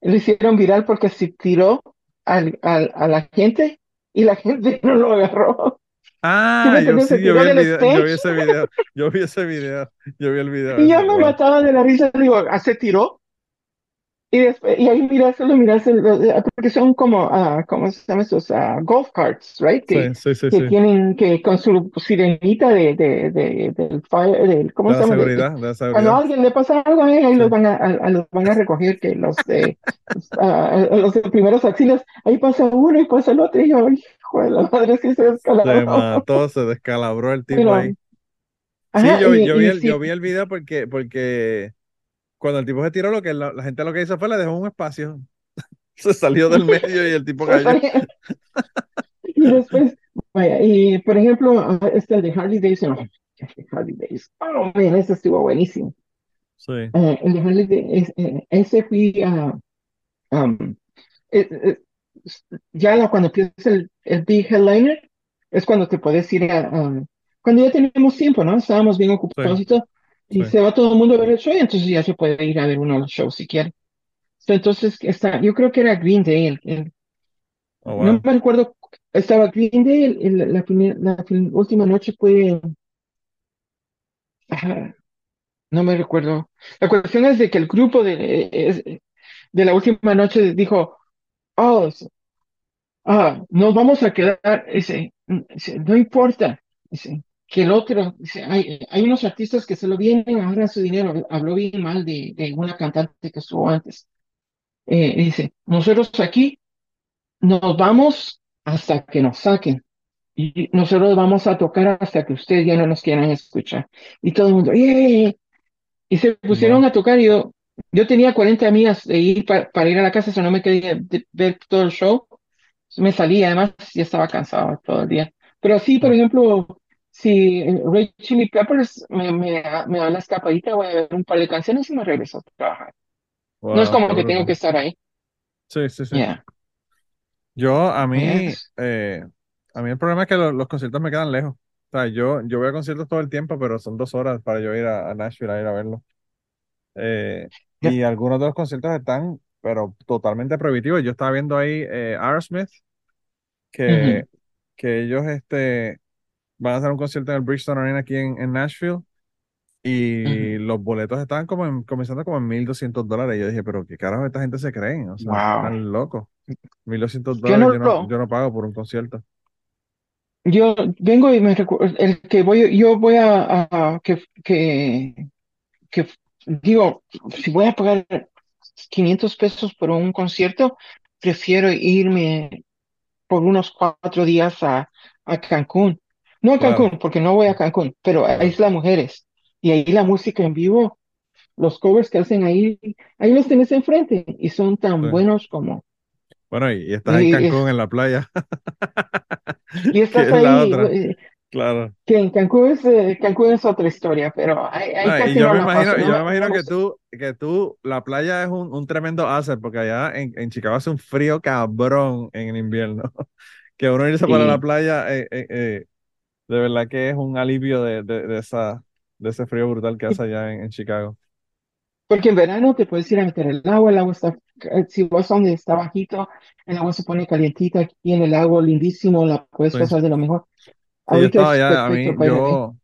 [SPEAKER 4] le hicieron viral porque se tiró al, al, a la gente y la gente no lo agarró.
[SPEAKER 3] Ah, yo sí, yo vi, el video, yo vi ese video, yo vi ese video, yo vi el video.
[SPEAKER 4] Y yo me mataba de la risa, digo, ¿ah, ¿se tiró? Y, después, y ahí miráselo, miráselo, porque son como, uh, ¿cómo se llama esos? Uh, golf carts, right? Que,
[SPEAKER 3] sí, sí,
[SPEAKER 4] sí, que tienen, que con su sirenita de, de, de, del fire, del, ¿cómo se llama?
[SPEAKER 3] Seguridad, de la seguridad.
[SPEAKER 4] Cuando a alguien le pasa algo, eh, ahí los, van a, a, los van a recoger, que los de, uh, los de primeros auxilios, ahí pasa uno y pasa el otro, y yo, hijo de la madre, sí se descalabró.
[SPEAKER 3] Se mató, se descalabró el tipo ahí. sí, yo, yo, vi el, yo vi el video porque, porque cuando el tipo se tiró, lo que la, gente lo que hizo fue le dejó un espacio. se salió del medio y el tipo cayó.
[SPEAKER 4] y después, vaya, y por ejemplo, este de Harley Davidson. Harley Davidson. Oh, man, ese estuvo buenísimo.
[SPEAKER 3] Sí.
[SPEAKER 4] Uh, el de Harley Davidson, eh, ese fui a. Um, eh, ya cuando empieza el, el big headliner, es cuando te puedes ir a. Um, cuando ya tenemos tiempo, ¿no? Estábamos bien ocupados y todo y se va todo el mundo a ver el show, entonces ya se puede ir a ver uno de los shows si quiere. Entonces, está, yo creo que era Green Day. Oh, no me recuerdo, estaba Green Day, la, la, última noche fue. no me recuerdo. La cuestión es de que el grupo de, de la última noche dijo: Oh, ah, nos vamos a quedar. Ese, no importa. Que el otro, hay, hay unos artistas que se lo vienen a dar su dinero, habló bien mal de, de una cantante que estuvo antes. Eh, dice, nosotros aquí nos vamos hasta que nos saquen. Y nosotros vamos a tocar hasta que ustedes ya no nos quieran escuchar. Y todo el mundo. Y se pusieron a tocar y yo, yo tenía 40 amigas de ir para, ir a la casa, eso no me quería ver todo el show. Me salí, además ya estaba cansado todo el día. Pero sí, por ejemplo, si Ray Chili Peppers me, me, me, da la escapadita, voy a ver un par de canciones y me regreso a trabajar. no es como que tengo que estar ahí.
[SPEAKER 3] Sí, sí, sí. Yo, a mí, eh, a mí el problema es que los, conciertos me quedan lejos. O sea, yo, yo voy a conciertos todo el tiempo, pero son dos horas para yo ir a, Nashville a ir a verlo. Eh, y algunos de los conciertos están, pero totalmente prohibitivos. Yo estaba viendo ahí eh, Aerosmith, que, que ellos, este, van a hacer un concierto en el Bridgestone Arena aquí en, Nashville y los boletos estaban como comenzando como en 1.200 dólares. Yo dije, pero ¿qué carajo esta gente se creen? O sea, están locos. 1.200 dólares yo no, pago por un concierto.
[SPEAKER 4] Yo vengo y me recuerdo, el que voy, yo voy a, que, que, que, digo, si voy a pagar 500 pesos por un concierto, prefiero irme por unos cuatro días a, a Cancún no a Cancún, porque no voy a Cancún, pero a Isla Mujeres. Y ahí la música en vivo, los covers que hacen ahí, ahí los tienes enfrente y son tan buenos como.
[SPEAKER 3] Bueno, y, estás en Cancún, en la playa.
[SPEAKER 4] y estás ahí.
[SPEAKER 3] Eh, claro.
[SPEAKER 4] Que en Cancún es, eh, Cancún es otra historia, pero ahí, casi
[SPEAKER 3] yo, me imagino, yo me imagino que tú, que tú, la playa es un, un tremendo asset, porque allá en, en, Chicago hace un frío cabrón en invierno. que uno irse para la playa eh, eh de verdad que es un alivio de, de, esa, de ese frío brutal que hace allá en, Chicago.
[SPEAKER 4] Porque en verano te puedes ir a meter el agua, el agua está, eh, si vas donde está bajito, el agua se pone calientita, aquí en el agua lindísimo, la puedes pasar de lo mejor.
[SPEAKER 3] yo,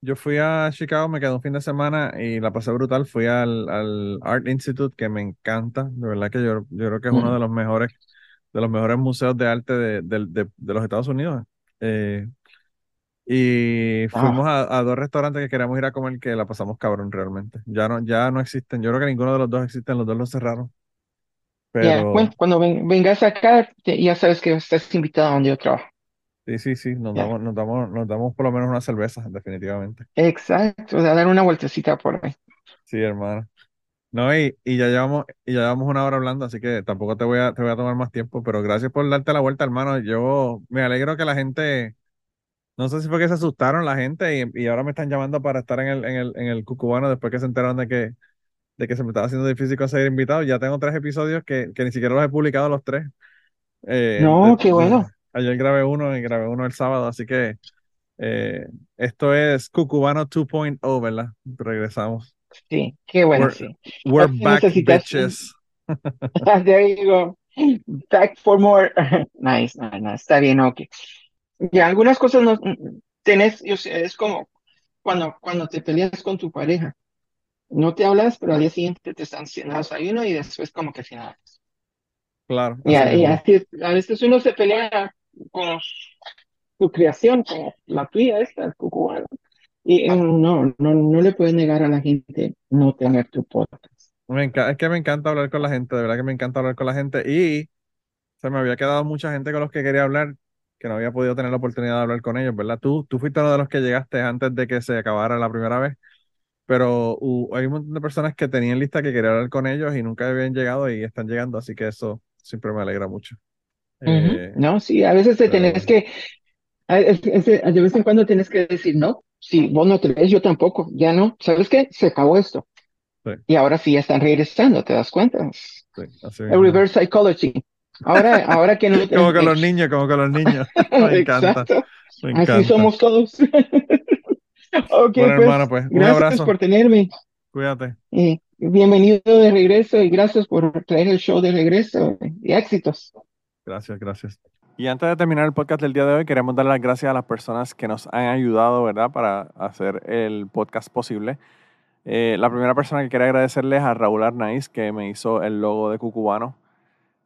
[SPEAKER 3] yo, fui a Chicago, me quedé un fin de semana y la pasé brutal. Fui al, al Art Institute, que me encanta. De verdad que yo, yo creo que es uno de los mejores, de los mejores museos de arte de, de, de los Estados Unidos. Eh, Y ah. fuimos a, dos restaurantes que queríamos ir a comer que la pasamos cabrón realmente. Ya no, ya no existen. Yo creo que ninguno de los dos existen, los dos los cerraron.
[SPEAKER 4] Pero... cuando vengas acá, ya sabes que estás invitado a donde yo trabajo.
[SPEAKER 3] Sí, sí, sí, nos, damos, nos, damos, nos damos por lo menos una cerveza, definitivamente.
[SPEAKER 4] Exacto, a dar una vueltecita por ahí.
[SPEAKER 3] Sí, hermano. No, y, y, ya llevamos, y ya llevamos una hora hablando, así que tampoco te voy a, te voy a tomar más tiempo, pero gracias por darte la vuelta, hermano. Yo me alegro que la gente, no sé si fue que se asustaron la gente y, y ahora me están llamando para estar en el, en el, en el Cucubano después que se enteraron de que, de que se me estaba haciendo difícil conseguir invitados. Ya tengo tres episodios que, que ni siquiera los he publicado los tres.
[SPEAKER 4] Eh, no, qué bueno.
[SPEAKER 3] Ayer grabé uno y grabé uno el sábado, así que eh, esto es Cucubano 2.0, ¿verdad? Regresamos.
[SPEAKER 4] Sí, qué bueno,
[SPEAKER 3] we're, sí. We're back, bitches.
[SPEAKER 4] There you go. Back for more. nice, nice, nice. Está bien, ok. Ya, algunas cosas no tenés, yo sé, es como cuando, cuando te peleas con tu pareja. No te hablas, pero al día siguiente te están haciendo desayuno y después como que final.
[SPEAKER 3] Claro.
[SPEAKER 4] Y, y así a veces uno se pelea con tu creación, con la tuya, esta, tu cubano. Y eh, no, no, no le puedes negar a la gente no tener tu podcast.
[SPEAKER 3] Me es que me encanta hablar con la gente, de verdad que me encanta hablar con la gente. Y se me había quedado mucha gente con los que quería hablar, que no había podido tener la oportunidad de hablar con ellos, ¿verdad? Tú, tú fuiste uno de los que llegaste antes de que se acabara la primera vez, pero hay un montón de personas que tenían lista que querían hablar con ellos y nunca habían llegado y están llegando, así que eso siempre me alegra mucho.
[SPEAKER 4] Eh, no, sí, a veces te tenés que, de vez en cuando tienes que decir, no, si vos no te ves, yo tampoco, ya no, ¿sabes qué? Se acabó esto. Y ahora sí ya están regresando, ¿te das cuenta? El reverse psychology. Ahora, ahora que no
[SPEAKER 3] Como con los niños, como con los niños. Me encanta.
[SPEAKER 4] Así somos todos. ok,
[SPEAKER 3] bueno, pues, hermano, pues, un
[SPEAKER 4] gracias
[SPEAKER 3] abrazo.
[SPEAKER 4] por tenerme.
[SPEAKER 3] Cuídate.
[SPEAKER 4] bienvenido de regreso y gracias por traer el show de regreso y éxitos.
[SPEAKER 3] Gracias, gracias.
[SPEAKER 5] Y antes de terminar el podcast del día de hoy, queremos dar las gracias a las personas que nos han ayudado, ¿verdad?, para hacer el podcast posible. Eh, la primera persona que quería agradecerles es a Raúl Arnaiz, que me hizo el logo de Cucubano.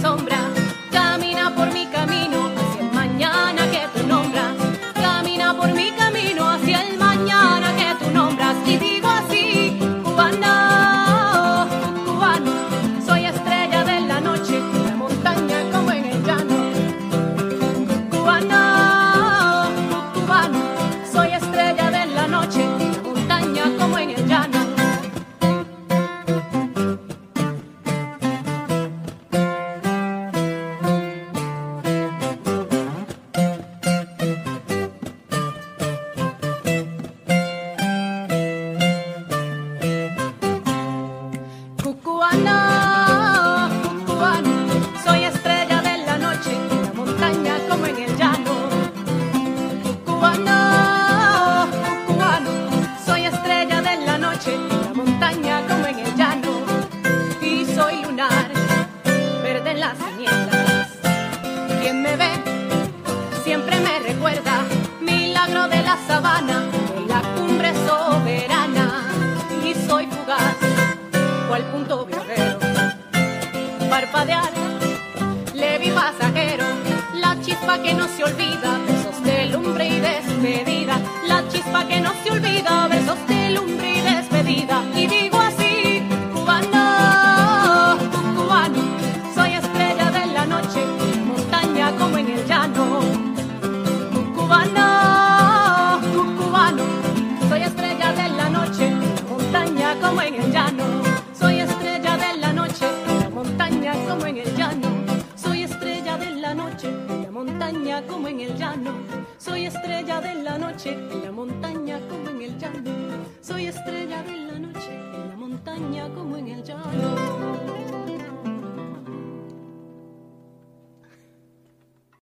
[SPEAKER 5] sombra.